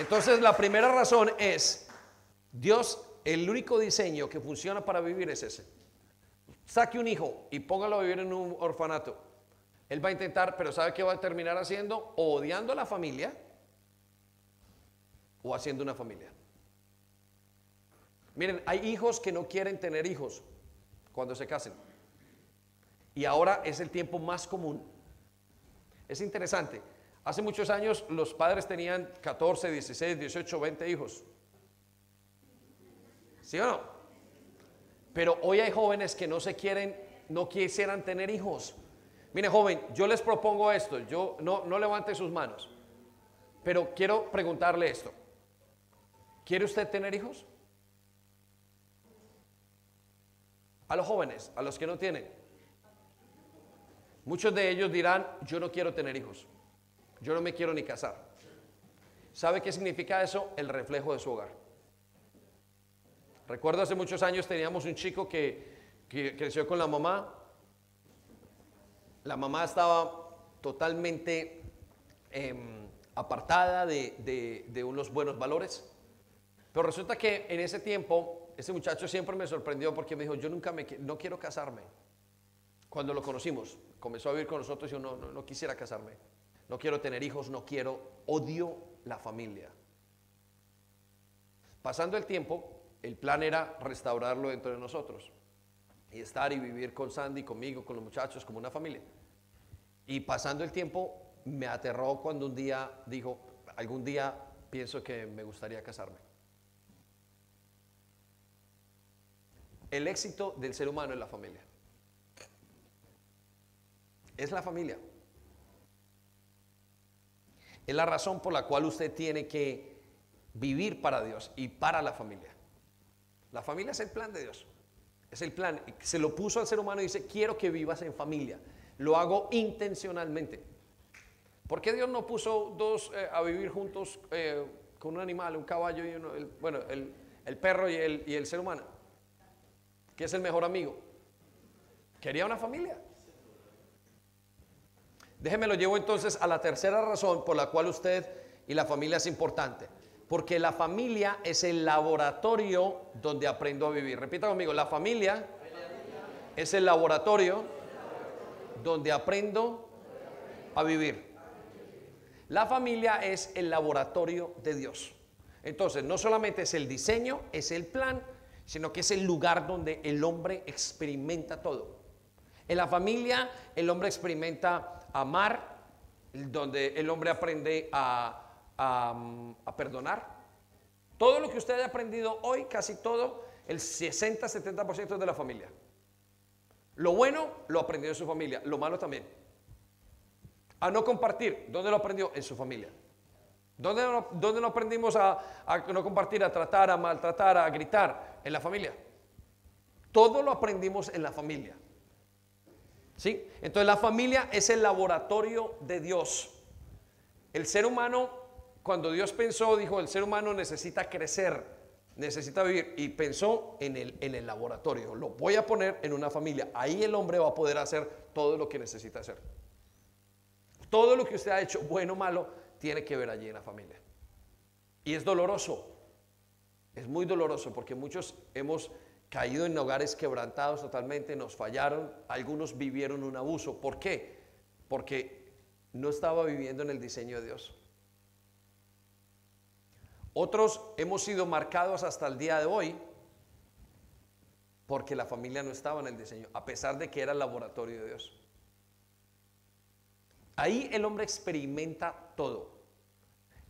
Entonces, la primera razón es, Dios, el único diseño que funciona para vivir es ese. Saque un hijo y póngalo a vivir en un orfanato. Él va a intentar, pero ¿sabe qué va a terminar haciendo? O odiando a la familia o haciendo una familia. Miren, hay hijos que no quieren tener hijos cuando se casen. Y ahora es el tiempo más común. Es interesante. Hace muchos años los padres tenían 14, 16, 18, 20 hijos. ¿Sí o no? Pero hoy hay jóvenes que no se quieren, no quisieran tener hijos. Mire, joven, yo les propongo esto. Yo no, no levante sus manos. Pero quiero preguntarle esto. ¿Quiere usted tener hijos? A los jóvenes, a los que no tienen. Muchos de ellos dirán, yo no quiero tener hijos, yo no me quiero ni casar. ¿Sabe qué significa eso? El reflejo de su hogar. Recuerdo hace muchos años teníamos un chico que, creció con la mamá. La mamá estaba totalmente em, apartada de, de unos buenos valores. Pero resulta que en ese tiempo ese muchacho siempre me sorprendió porque me dijo, yo nunca me, no quiero casarme. Cuando lo conocimos, comenzó a vivir con nosotros y yo no, no, quisiera casarme. No quiero tener hijos, no quiero, odio la familia. Pasando el tiempo, el plan era restaurarlo dentro de nosotros y estar y vivir con Sandy, conmigo, con los muchachos, como una familia. Y pasando el tiempo, me aterró cuando un día dijo, algún día pienso que me gustaría casarme. El éxito del ser humano es la familia. Es la familia. Es la razón por la cual usted tiene que vivir para Dios y para la familia. La familia es el plan de Dios. Es el plan. Se lo puso al ser humano y dice, quiero que vivas en familia. Lo hago intencionalmente. ¿Por qué Dios no puso dos eh, a vivir juntos eh, con un animal, un caballo y uno, bueno, el, perro el, y el ser humano? Que es el mejor amigo. Quería una familia. Déjeme lo llevo entonces a la tercera razón por la cual usted y la familia es importante. Porque la familia es el laboratorio donde aprendo a vivir. Repita conmigo, la familia es el laboratorio donde aprendo a vivir. La familia es el laboratorio de Dios. Entonces, no solamente es el diseño, es el plan, sino que es el lugar donde el hombre experimenta todo. En la familia el hombre experimenta amar, donde el hombre aprende a, perdonar. Todo lo que usted ha aprendido hoy, casi todo, el 60-70% es de la familia. Lo bueno lo aprendió en su familia, lo malo también. A no compartir, ¿dónde lo aprendió? En su familia. ¿Dónde, no aprendimos a, no compartir, a tratar, a maltratar, a gritar? En la familia. Todo lo aprendimos en la familia. ¿Sí? Entonces la familia es el laboratorio de Dios. El ser humano, cuando Dios pensó, dijo, el ser humano necesita crecer, necesita vivir, y pensó en el, en el laboratorio. Lo voy a poner en una familia. Ahí el hombre va a poder hacer todo lo que necesita hacer. Todo lo que usted ha hecho, bueno o malo, tiene que ver allí en la familia. Y es doloroso, es muy doloroso porque muchos hemos caído en hogares quebrantados totalmente, nos fallaron, algunos vivieron un abuso. ¿Por qué? Porque no estaba viviendo en el diseño de Dios. Otros hemos sido marcados hasta el día de hoy porque la familia no estaba en el diseño, a pesar de que era el laboratorio de Dios. Ahí el hombre experimenta todo.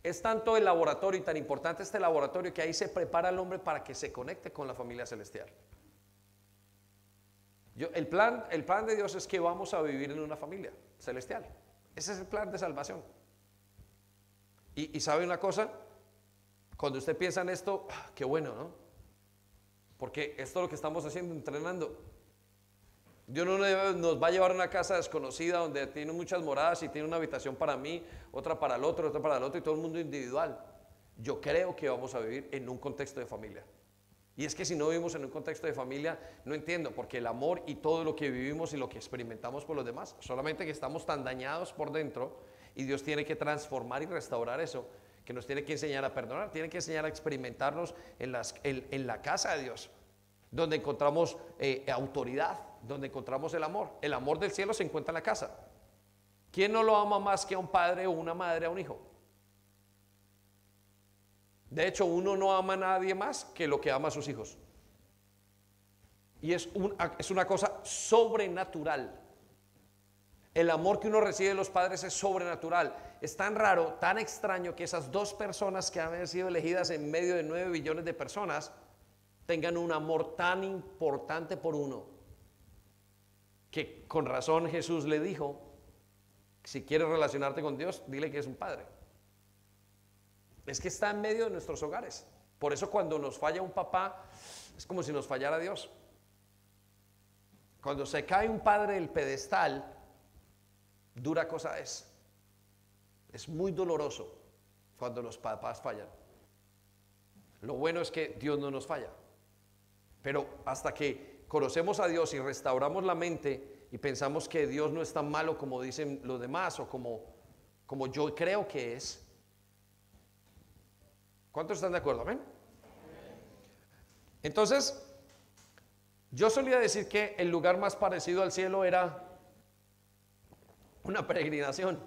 Es tanto el laboratorio y tan importante este laboratorio que ahí se prepara el hombre para que se conecte con la familia celestial. el, plan, el plan de Dios es que vamos a vivir en una familia celestial. Ese es el plan de salvación. Y, y sabe una cosa, cuando usted piensa en esto, ah, qué bueno, ¿no? Porque esto es lo que estamos haciendo, entrenando. Dios no nos va a llevar a una casa desconocida donde tiene muchas moradas y tiene una habitación para mí, otra para el otro, otra para el otro y todo el mundo individual. Yo creo que vamos a vivir en un contexto de familia. Y es que si no vivimos en un contexto de familia, no entiendo, porque el amor y todo lo que vivimos y lo que experimentamos por los demás, solamente que estamos tan dañados por dentro y Dios tiene que transformar y restaurar eso, que nos tiene que enseñar a perdonar, tiene que enseñar a experimentarnos en, la casa de Dios, donde encontramos eh, autoridad, donde encontramos el amor. El amor del cielo se encuentra en la casa. ¿Quién no lo ama más que a un padre o una madre a un hijo? De hecho, uno no ama a nadie más que lo que ama a sus hijos. Y es, es una cosa sobrenatural. El amor que uno recibe de los padres es sobrenatural. Es tan raro, tan extraño que esas dos personas que han sido elegidas en medio de nueve billones de personas tengan un amor tan importante por uno que con razón Jesús le dijo, si quieres relacionarte con Dios, dile que es un padre es que está en medio de nuestros hogares. Por eso cuando nos falla un papá, es como si nos fallara Dios. Cuando se cae un padre del pedestal, dura cosa es. Es muy doloroso cuando los papás fallan. Lo bueno es que Dios no nos falla. Pero hasta que conocemos a Dios y restauramos la mente y pensamos que Dios no es tan malo como dicen los demás o como, como yo creo que es, ¿Cuántos están de acuerdo? Amén. Entonces, yo solía decir que el lugar más parecido al cielo era una peregrinación.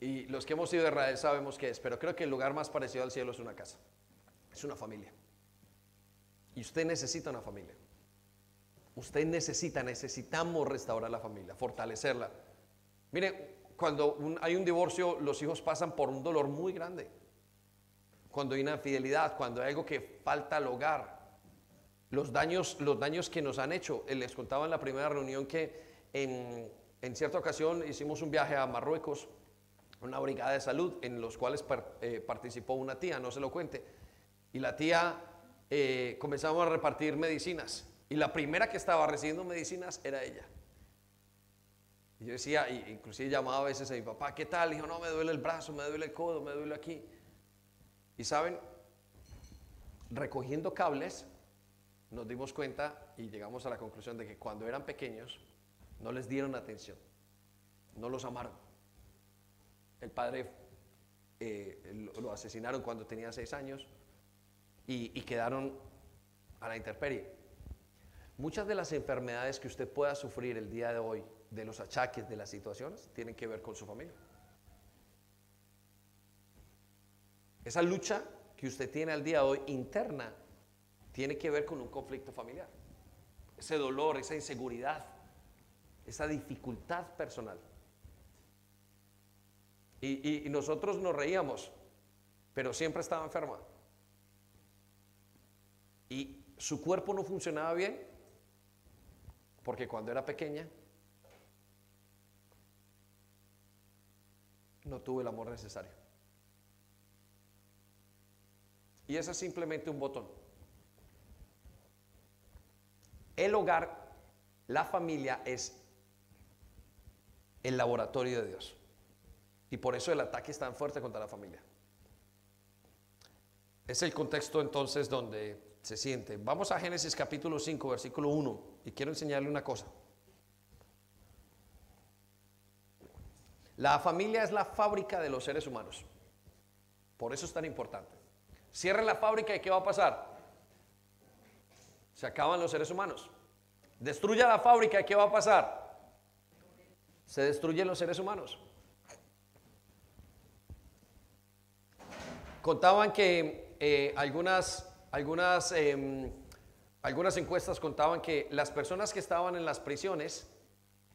Y los que hemos ido a Israel sabemos qué es, pero creo que el lugar más parecido al cielo es una casa, es una familia. Y usted necesita una familia. Usted necesita, necesitamos restaurar la familia, fortalecerla. Mire, cuando hay un divorcio, los hijos pasan por un dolor muy grande cuando hay una infidelidad, cuando hay algo que falta al hogar, los daños, los daños que nos han hecho. Eh, les contaba en la primera reunión que en, cierta ocasión hicimos un viaje a Marruecos, una brigada de salud, en los cuales eh, participó una tía, no se lo cuente. Y la tía eh, comenzamos a repartir medicinas. Y la primera que estaba recibiendo medicinas era ella. Y yo decía, inclusive llamaba a veces a mi papá, ¿qué tal? Dijo, no, me duele el brazo, me duele el codo, me duele aquí. Y saben, recogiendo cables, nos dimos cuenta y llegamos a la conclusión de que cuando eran pequeños no les dieron atención, no los amaron. El padre eh, lo asesinaron cuando tenía seis años y, y quedaron a la intemperie. Muchas de las enfermedades que usted pueda sufrir el día de hoy, de los achaques, de las situaciones, tienen que ver con su familia. Esa lucha que usted tiene al día de hoy interna tiene que ver con un conflicto familiar. Ese dolor, esa inseguridad, esa dificultad personal. Y, nosotros nos reíamos, pero siempre estaba enferma. Y su cuerpo no funcionaba bien porque cuando era pequeña no tuvo el amor necesario. Y eso es simplemente un botón. El hogar, la familia es el laboratorio de Dios. Y por eso el ataque es tan fuerte contra la familia. Es el contexto entonces donde se siente. Vamos a Génesis capítulo 5, versículo 1. Y quiero enseñarle una cosa. La familia es la fábrica de los seres humanos. Por eso es tan importante. Cierren la fábrica y ¿qué va a pasar? Se acaban los seres humanos. Destruya la fábrica y ¿qué va a pasar? Se destruyen los seres humanos. Contaban que eh, algunas, algunas, em, algunas encuestas contaban que las personas que estaban en las prisiones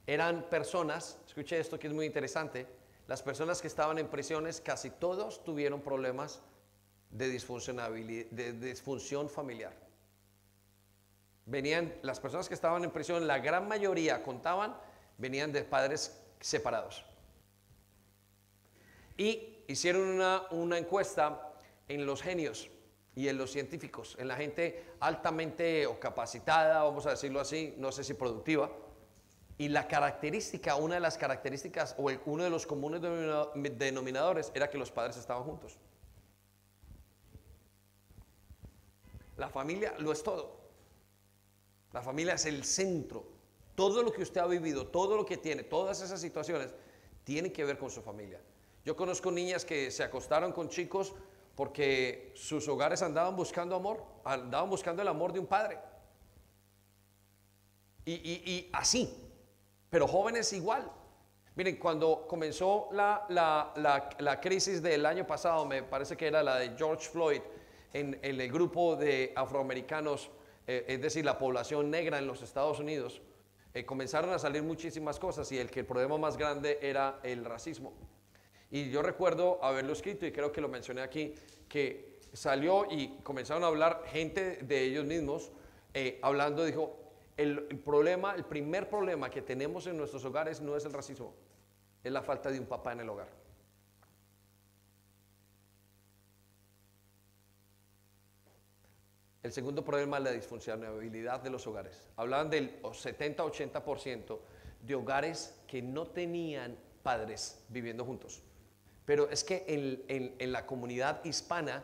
eran personas, escuche esto que es muy interesante, las personas que estaban en prisiones casi todos tuvieron problemas de, de disfunción familiar. Venían, las personas que estaban en prisión, la gran mayoría contaban, venían de padres separados. Y hicieron una, una encuesta en los genios y en los científicos, en la gente altamente o capacitada, vamos a decirlo así, no sé si productiva. Y la característica, una de las características o uno de los comunes denominadores era que los padres estaban juntos. La familia lo es todo. La familia es el centro. Todo lo que usted ha vivido, todo lo que tiene, todas esas situaciones, tienen que ver con su familia. Yo conozco niñas que se acostaron con chicos porque sus hogares andaban buscando amor, andaban buscando el amor de un padre. Y, así, pero jóvenes igual. Miren, cuando comenzó la, la, crisis del año pasado, me parece que era la de George Floyd, en, el grupo de afroamericanos, eh, es decir, la población negra en los Estados Unidos, eh, comenzaron a salir muchísimas cosas y el que el problema más grande era el racismo. Y yo recuerdo haberlo escrito y creo que lo mencioné aquí, que salió y comenzaron a hablar gente de ellos mismos, eh, hablando, dijo, el, problema, el primer problema que tenemos en nuestros hogares no es el racismo, es la falta de un papá en el hogar. El segundo problema es la disfuncionalidad de los hogares. Hablaban del 70-80% de hogares que no tenían padres viviendo juntos. Pero es que en, la comunidad hispana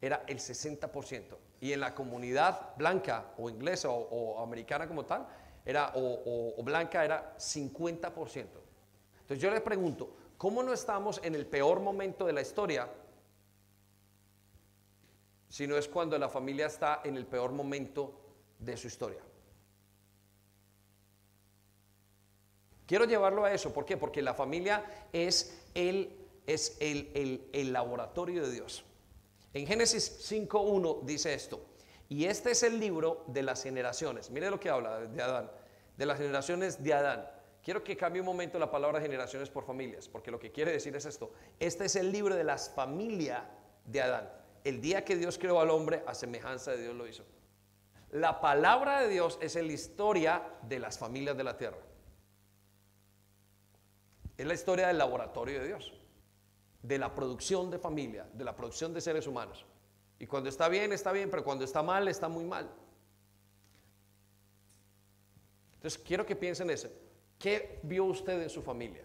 era el 60%. Y en la comunidad blanca o inglesa o, americana como tal, era, o, blanca era 50%. Entonces yo le pregunto, ¿cómo no estamos en el peor momento de la historia? Si no es cuando la familia está en el peor momento de su historia. Quiero llevarlo a eso, ¿por qué? Porque la familia es el es el, laboratorio de Dios. En Génesis 5.1 dice esto, y este es el libro de las generaciones. Mire lo que habla de Adán, de las generaciones de Adán. Quiero que cambie un momento la palabra generaciones por familias, porque lo que quiere decir es esto. Este es el libro de las familias de Adán. El día que Dios creó al hombre, a semejanza de Dios lo hizo. La palabra de Dios es la historia de las familias de la tierra. Es la historia del laboratorio de Dios de la producción de familia, de la producción de seres humanos. Y cuando está bien, está bien, pero cuando está mal, está muy mal. Entonces, quiero que piensen eso. ¿Qué vio usted en su familia?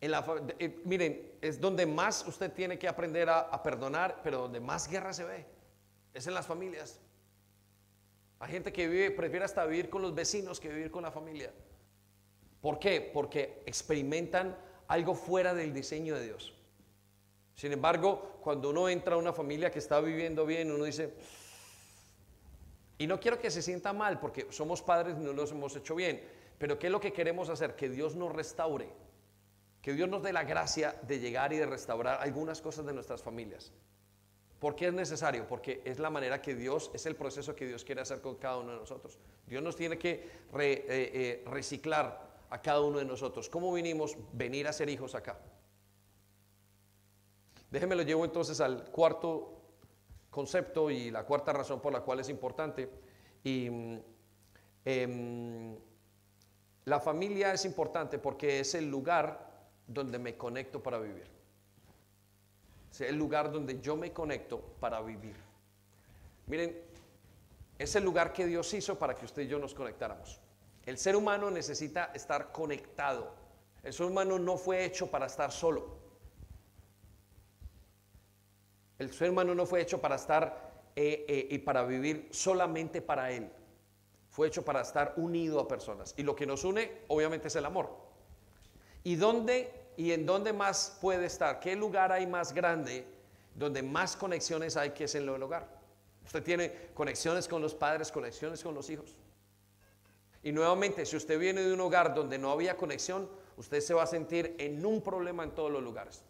En la, eh, miren, es donde más usted tiene que aprender a, a perdonar, pero donde más guerra se ve. Es en las familias. Hay gente que vive, prefiere hasta vivir con los vecinos que vivir con la familia. ¿Por qué? Porque experimentan algo fuera del diseño de Dios. Sin embargo, cuando uno entra a una familia que está viviendo bien, uno dice, y no quiero que se sienta mal, porque somos padres y no los hemos hecho bien, pero ¿qué es lo que queremos hacer? Que Dios nos restaure, que Dios nos dé la gracia de llegar y de restaurar algunas cosas de nuestras familias. ¿Por qué es necesario? Porque es la manera que Dios, es el proceso que Dios quiere hacer con cada uno de nosotros. Dios nos tiene que eh, eh, reciclar a cada uno de nosotros. ¿Cómo vinimos? Venir a ser hijos acá. Déjenme lo llevo entonces al cuarto concepto y la cuarta razón por la cual es importante. Y em, la familia es importante porque es el lugar donde me conecto para vivir. Es el lugar donde yo me conecto para vivir. Miren, es el lugar que Dios hizo para que usted y yo nos conectáramos. El ser humano necesita estar conectado. El ser humano no fue hecho para estar solo. El ser humano no fue hecho para estar eh, eh, y para vivir solamente para él. Fue hecho para estar unido a personas. Y lo que nos une, obviamente, es el amor. ¿Y dónde y en dónde más puede estar? ¿Qué lugar hay más grande donde más conexiones hay que es en el hogar? Usted tiene conexiones con los padres, conexiones con los hijos. Y nuevamente, si usted viene de un hogar donde no había conexión, usted se va a sentir en un problema en todos los lugares.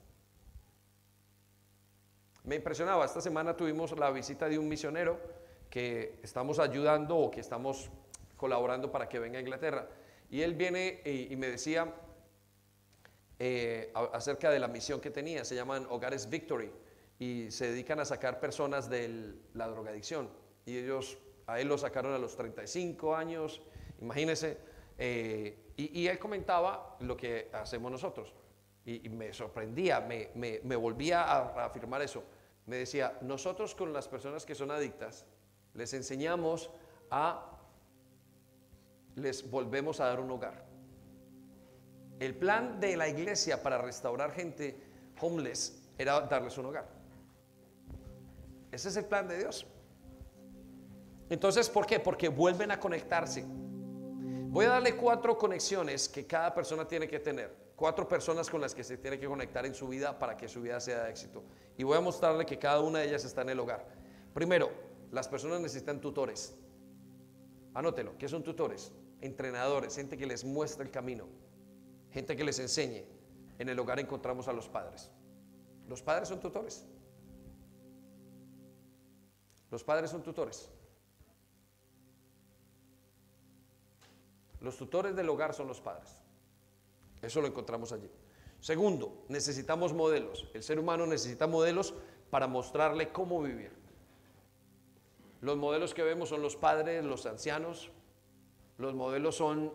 Me impresionaba, esta semana tuvimos la visita de un misionero que estamos ayudando o que estamos colaborando para que venga a Inglaterra. Y él viene y, me decía eh, acerca de la misión que tenía, se llaman Hogares Victory y se dedican a sacar personas de la drogadicción. Y ellos, a él lo sacaron a los 35 años Imagínense, eh, y, él comentaba lo que hacemos nosotros. Y, me sorprendía, me, volvía a, afirmar eso. Me decía, nosotros con las personas que son adictas, les enseñamos a, les volvemos a dar un hogar. El plan de la iglesia para restaurar gente homeless era darles un hogar. Ese es el plan de Dios. Entonces, ¿por qué? Porque vuelven a conectarse. Voy a darle cuatro conexiones que cada persona tiene que tener. Cuatro personas con las que se tiene que conectar en su vida para que su vida sea de éxito. Y voy a mostrarle que cada una de ellas está en el hogar. Primero, las personas necesitan tutores. Anótelo, ¿qué son tutores? Entrenadores, gente que les muestra el camino, gente que les enseñe. En el hogar encontramos a los padres. Los padres son tutores. Los padres son tutores. Los tutores del hogar son los padres. Eso lo encontramos allí. Segundo, necesitamos modelos. El ser humano necesita modelos para mostrarle cómo vivir. Los modelos que vemos son los padres, los ancianos. Los modelos son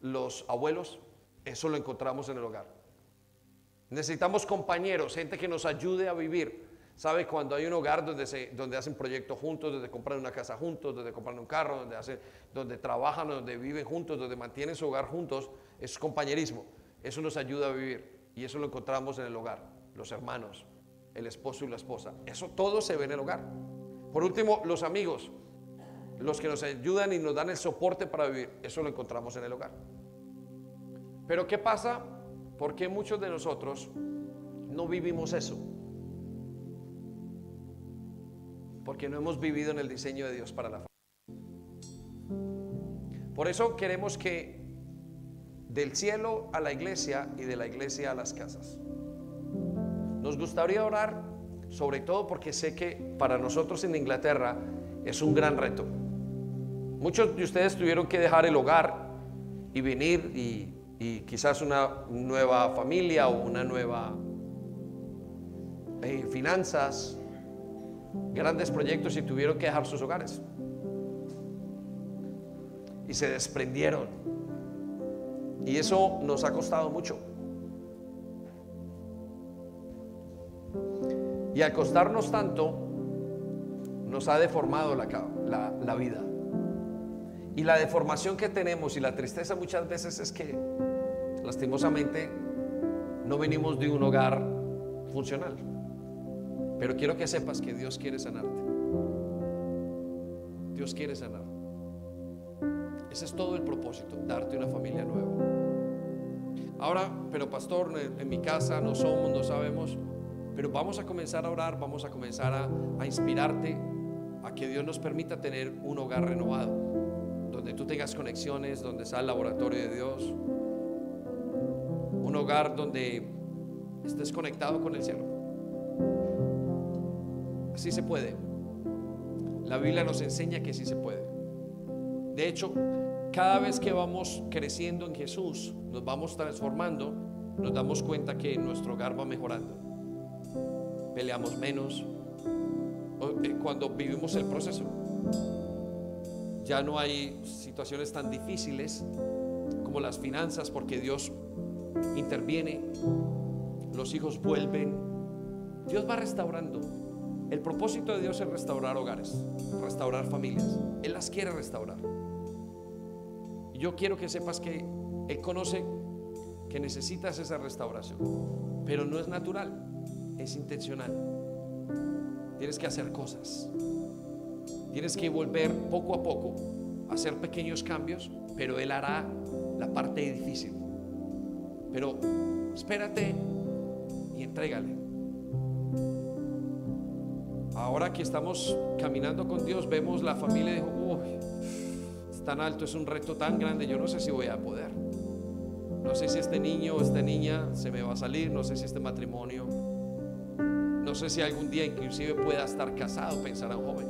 los abuelos. Eso lo encontramos en el hogar. Necesitamos compañeros, gente que nos ayude a vivir. ¿Sabe? Cuando hay un hogar donde, se, donde hacen proyectos juntos, donde compran una casa juntos, donde compran un carro, donde, hacen, donde trabajan, donde viven juntos, donde mantienen su hogar juntos, es compañerismo. Eso nos ayuda a vivir. Y eso lo encontramos en el hogar. Los hermanos, el esposo y la esposa. Eso todo se ve en el hogar. Por último, los amigos, los que nos ayudan y nos dan el soporte para vivir. Eso lo encontramos en el hogar. Pero ¿qué pasa? ¿Por qué muchos de nosotros no vivimos eso? Porque no hemos vivido en el diseño de Dios para la familia. Por eso queremos que del cielo a la iglesia y de la iglesia a las casas. Nos gustaría orar, sobre todo porque sé que para nosotros en Inglaterra es un gran reto. Muchos de ustedes tuvieron que dejar el hogar y venir y, quizás una nueva familia o una nueva eh, finanzas, grandes proyectos y tuvieron que dejar sus hogares. Y se desprendieron. Y eso nos ha costado mucho. Y al costarnos tanto, nos ha deformado la, la vida. Y la deformación que tenemos y la tristeza muchas veces es que, lastimosamente, no venimos de un hogar funcional. Pero quiero que sepas que Dios quiere sanarte. Dios quiere sanar. Ese es todo el propósito, darte una familia nueva. Ahora, pero pastor, en mi casa no somos, no sabemos, pero vamos a comenzar a orar, vamos a comenzar a, inspirarte a que Dios nos permita tener un hogar renovado, donde tú tengas conexiones, donde sea el laboratorio de Dios, un hogar donde estés conectado con el cielo. Sí se puede. La Biblia nos enseña que sí se puede. De hecho, cada vez que vamos creciendo en Jesús, nos vamos transformando, nos damos cuenta que nuestro hogar va mejorando. Peleamos menos eh, cuando vivimos el proceso. Ya no hay situaciones tan difíciles como las finanzas porque Dios interviene, los hijos vuelven, Dios va restaurando. El propósito de Dios es restaurar hogares, restaurar familias. Él las quiere restaurar. Y yo quiero que sepas que Él conoce que necesitas esa restauración, pero no es natural, es intencional. Tienes que hacer cosas. Tienes que volver poco a poco hacer pequeños cambios, pero Él hará la parte difícil. Pero espérate y entrégale. Ahora que estamos caminando con Dios, vemos la familia y dijo, uy, es tan alto, es un reto tan grande, yo no sé si voy a poder. No sé si este niño o esta niña se me va a salir, no sé si este matrimonio, no sé si algún día inclusive pueda estar casado, pensarán joven.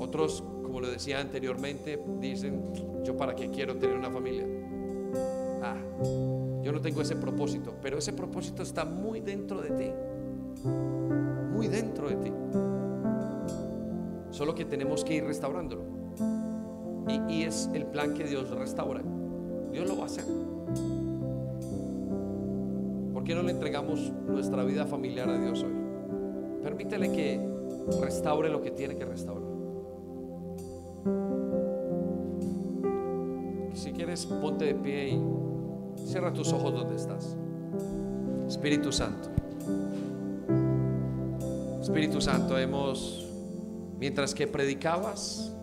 Otros, como lo decía anteriormente, dicen, yo para qué quiero tener una familia. Ah, yo no tengo ese propósito, pero ese propósito está muy dentro de ti muy dentro de ti. Solo que tenemos que ir restaurándolo. Y, es el plan que Dios restaura. Dios lo va a hacer. ¿Por qué no le entregamos nuestra vida familiar a Dios hoy? Permítele que restaure lo que tiene que restaurar. Si quieres, ponte de pie y cierra tus ojos donde estás. Espíritu Santo. Espíritu Santo, hemos, mientras que predicabas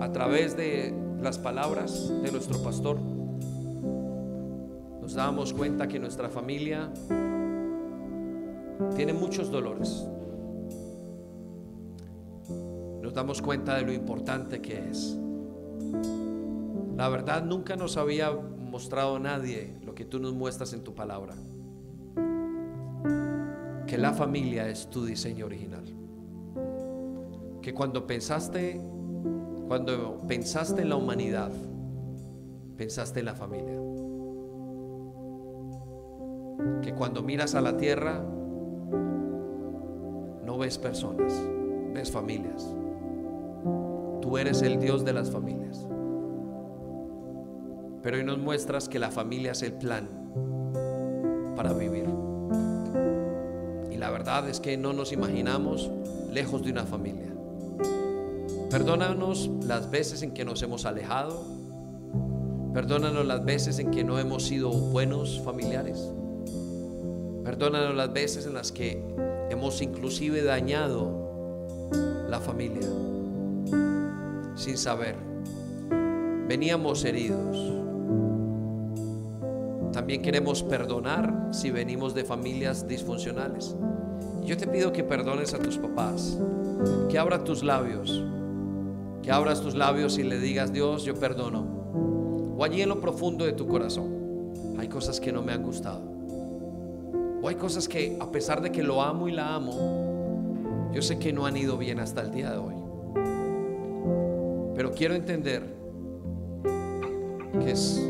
a través de las palabras de nuestro pastor, nos dábamos cuenta que nuestra familia tiene muchos dolores. Nos damos cuenta de lo importante que es. La verdad nunca nos había mostrado nadie lo que tú nos muestras en tu palabra. Que la familia es tu diseño original. Que cuando pensaste cuando pensaste en la humanidad, pensaste en la familia. Que cuando miras a la tierra no ves personas, ves familias. Tú eres el Dios de las familias. Pero hoy nos muestras que la familia es el plan para vivir. Y la verdad es que no nos imaginamos lejos de una familia. Perdónanos las veces en que nos hemos alejado. Perdónanos las veces en que no hemos sido buenos familiares. Perdónanos las veces en las que hemos inclusive dañado la familia sin saber. Veníamos heridos. También queremos perdonar si venimos de familias disfuncionales. Yo te pido que perdones a tus papás, que abra tus labios, que abras tus labios y le digas, Dios, yo perdono. O allí en lo profundo de tu corazón, hay cosas que no me han gustado o hay cosas que a pesar de que lo amo y la amo, yo sé que no han ido bien hasta el día de hoy. Pero quiero entender que es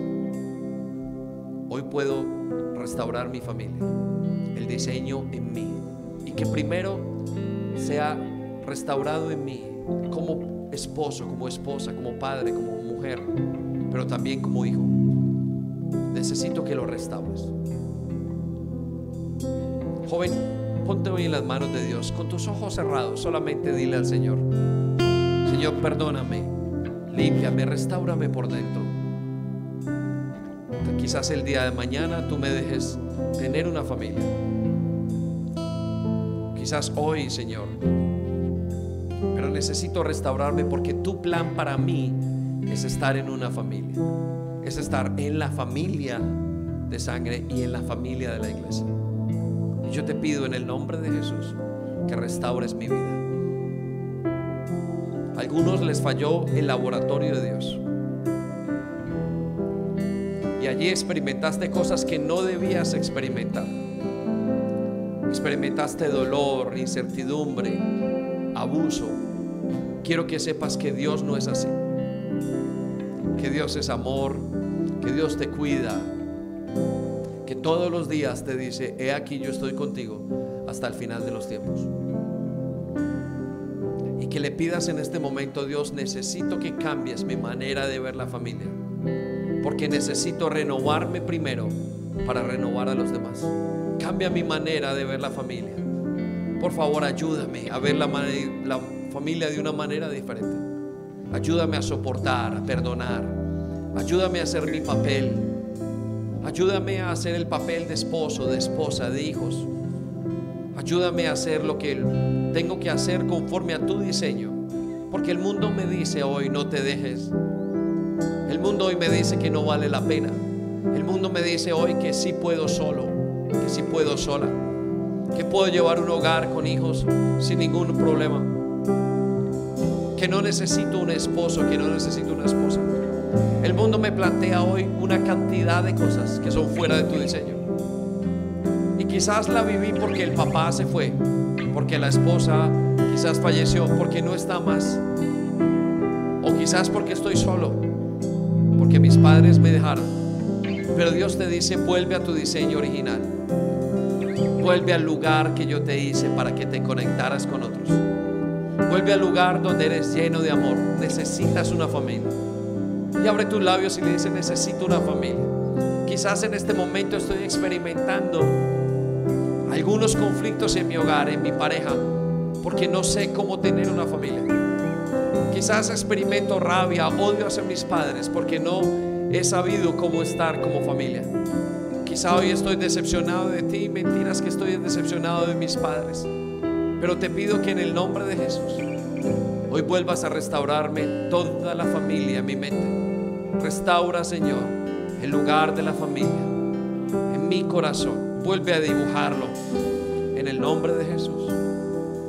hoy puedo restaurar mi familia, el diseño en mí y que primero sea restaurado en mí como esposo, como esposa, como padre, como mujer, pero también como hijo. Necesito que lo restaures. Joven, ponte hoy en las manos de Dios, con tus ojos cerrados, solamente dile al Señor, Señor, perdóname, límpiame, restaurame por dentro. Quizás el día de mañana tú me dejes tener una familia. Quizás hoy, Señor, necesito restaurarme porque tu plan para mí es estar en una familia, es estar en la familia de sangre y en la familia de la iglesia. Y yo te pido en el nombre de Jesús que restaures mi vida. A algunos les falló el laboratorio de Dios. Y allí experimentaste cosas que no debías experimentar. Experimentaste dolor, incertidumbre, abuso. Quiero que sepas que Dios no es así. Que Dios es amor, que Dios te cuida, que todos los días te dice, he aquí yo estoy contigo hasta el final de los tiempos. Y que le pidas en este momento, Dios, necesito que cambies mi manera de ver la familia. Porque necesito renovarme primero para renovar a los demás. Cambia mi manera de ver la familia. Por favor, ayúdame a ver la, la familia de una manera diferente. Ayúdame a soportar, a perdonar. Ayúdame a hacer mi papel Ayúdame a hacer el papel de esposo, de esposa, de hijos. Ayúdame a hacer lo que tengo que hacer conforme a tu diseño. Porque el mundo me dice hoy, no te dejes. El mundo hoy me dice que no vale la pena. El mundo me dice hoy que sí puedo solo, que sí puedo sola, que puedo llevar un hogar con hijos sin ningún problema, que no necesito un esposo, que no necesito una esposa. El mundo me plantea hoy una cantidad de cosas que son fuera de tu diseño. Y quizás la viví porque el papá se fue, porque la esposa quizás falleció, porque no está más. O quizás porque estoy solo, porque mis padres me dejaron. Pero Dios te dice, vuelve a tu diseño original. Vuelve al lugar que yo te hice para que te conectaras con otros. Vuelve al lugar donde eres lleno de amor. Necesitas una familia y abre tus labios y le dice, necesito una familia. Quizás en este momento estoy experimentando algunos conflictos en mi hogar, en mi pareja, porque no sé cómo tener una familia. Quizás experimento rabia, odio hacia mis padres, porque no he sabido cómo estar como familia. Quizá hoy estoy decepcionado de ti, mentiras que estoy decepcionado de mis padres. Pero te pido que en el nombre de Jesús hoy vuelvas a restaurarme toda la familia mi mente. Restaura, Señor, el lugar de la familia en mi corazón. Vuelve a dibujarlo en el nombre de Jesús.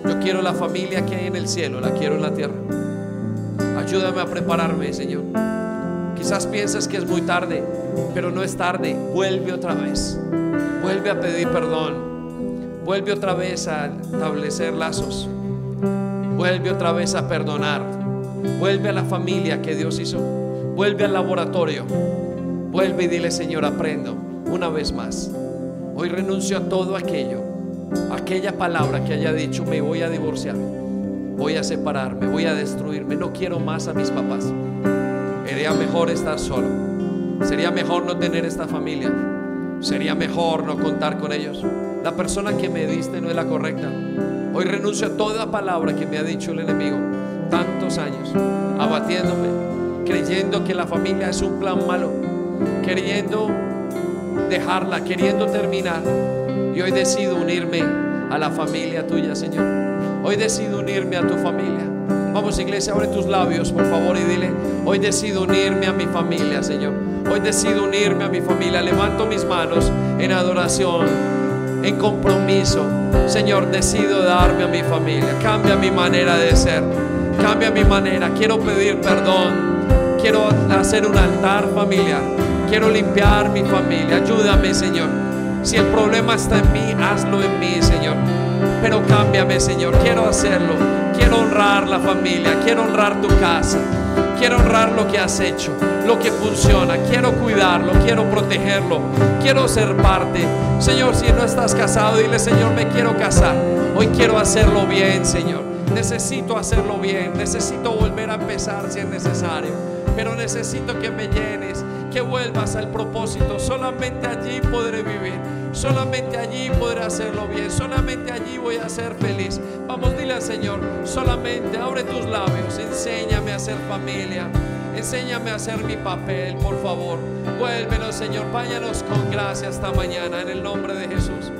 Yo quiero la familia que hay en el cielo, la quiero en la tierra. Ayúdame a prepararme, Señor. Quizás piensas que es muy tarde, pero no es tarde. Vuelve otra vez. Vuelve a pedir perdón. Vuelve otra vez a establecer lazos. Vuelve otra vez a perdonar. Vuelve a la familia que Dios hizo. Vuelve al laboratorio. Vuelve y dile, Señor, aprendo una vez más. Hoy renuncio a todo aquello, aquella palabra que haya dicho, me voy a divorciar, voy a separarme, voy a destruirme, no quiero más a mis papás. Sería mejor estar solo. Sería mejor no tener esta familia. Sería mejor no contar con ellos. La persona que me diste no es la correcta. Hoy renuncio a toda palabra que me ha dicho el enemigo. Tantos años abatiéndome, creyendo que la familia es un plan malo, queriendo dejarla, queriendo terminar. Y hoy decido unirme a la familia tuya, Señor. Hoy decido unirme a tu familia. Vamos, iglesia, abre tus labios, por favor, y dile, hoy decido unirme a mi familia, Señor. Hoy decido unirme a mi familia. Levanto mis manos en adoración, en compromiso. Señor, decido darme a mi familia. Cambia mi manera de ser. Cambia mi manera. Quiero pedir perdón. Quiero hacer un altar familiar. Quiero limpiar mi familia. Ayúdame, Señor. Si el problema está en mí, hazlo en mí, Señor. Pero cámbiame, Señor. Quiero hacerlo. Quiero honrar la familia. Quiero honrar tu casa. Quiero honrar lo que has hecho, lo que funciona. Quiero cuidarlo, quiero protegerlo. Quiero ser parte. Señor, si no estás casado, dile, Señor, me quiero casar. Hoy quiero hacerlo bien, Señor. Necesito hacerlo bien. Necesito volver a empezar si es necesario. Pero necesito que me llenes, que vuelvas al propósito. Solamente allí podré vivir. Solamente allí podré hacerlo bien. Solamente allí voy a ser feliz. Vamos, dile al Señor, solamente abre tus labios. Enséñame a ser familia. Enséñame a hacer mi papel, por favor. Vuélvenos, Señor. Váyanos con gracia esta mañana en el nombre de Jesús.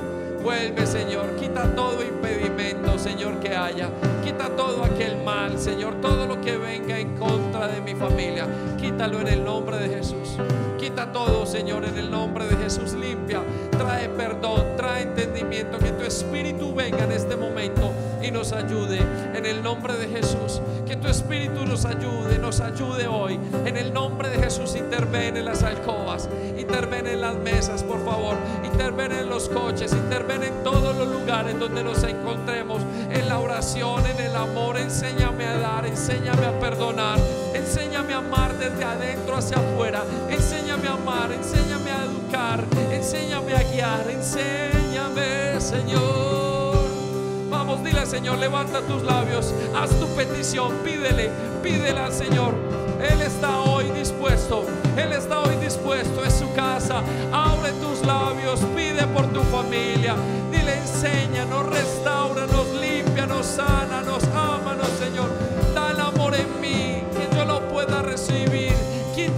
Vuelve, Señor. Quita todo impedimento, Señor, que haya. Quita todo aquel mal, Señor. Todo lo que venga en contra de mi familia. Quítalo en el nombre de Jesús. Quita todo, Señor, en el nombre de Jesús. Limpia. Trae perdón. Trae entendimiento. Que tu Espíritu venga en este momento y nos ayude. En el nombre de Jesús. Que tu Espíritu nos ayude. Nos ayude hoy. En el nombre de Jesús. Intervene en las alcobas. Intervene en las mesas, por favor. Intervene en los coches. Intervene en todos los lugares donde nos encontremos. En la oración, en el amor. Enséñame a dar. Enséñame a perdonar. Enséñame a amar desde adentro hacia afuera. Enséñame a amar. Enséñame a educar. Enséñame a guiar. Enséñame, Señor. Vamos, dile Señor, levanta tus labios, haz tu petición, pídele, pídele al Señor. Él está hoy dispuesto, Él está hoy dispuesto, es su casa. Abre tus labios, pide por tu familia. Dile, enséñanos, restauranos, límpianos, sánanos, ámanos, Señor.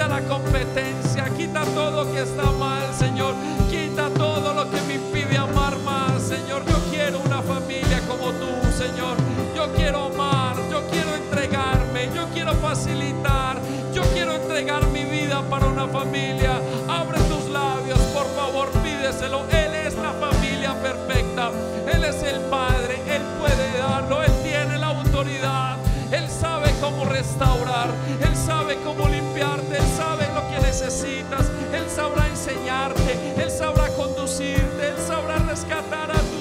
quita la competencia, quita todo lo que está mal, Señor, quita todo lo que me impide amar más, Señor. Yo quiero una familia como tú, Señor. Yo quiero amar, yo quiero entregarme, yo quiero facilitar, yo quiero entregar mi vida para una familia. Abre tus labios, por favor, pídeselo. Él es la familia perfecta, Él es el Padre, Él puede darlo, Él tiene la autoridad, Él sabe cómo restaurar, Él sabe cómo limpiar necesitas. Él sabrá enseñarte, Él sabrá conducirte, Él sabrá rescatar a tu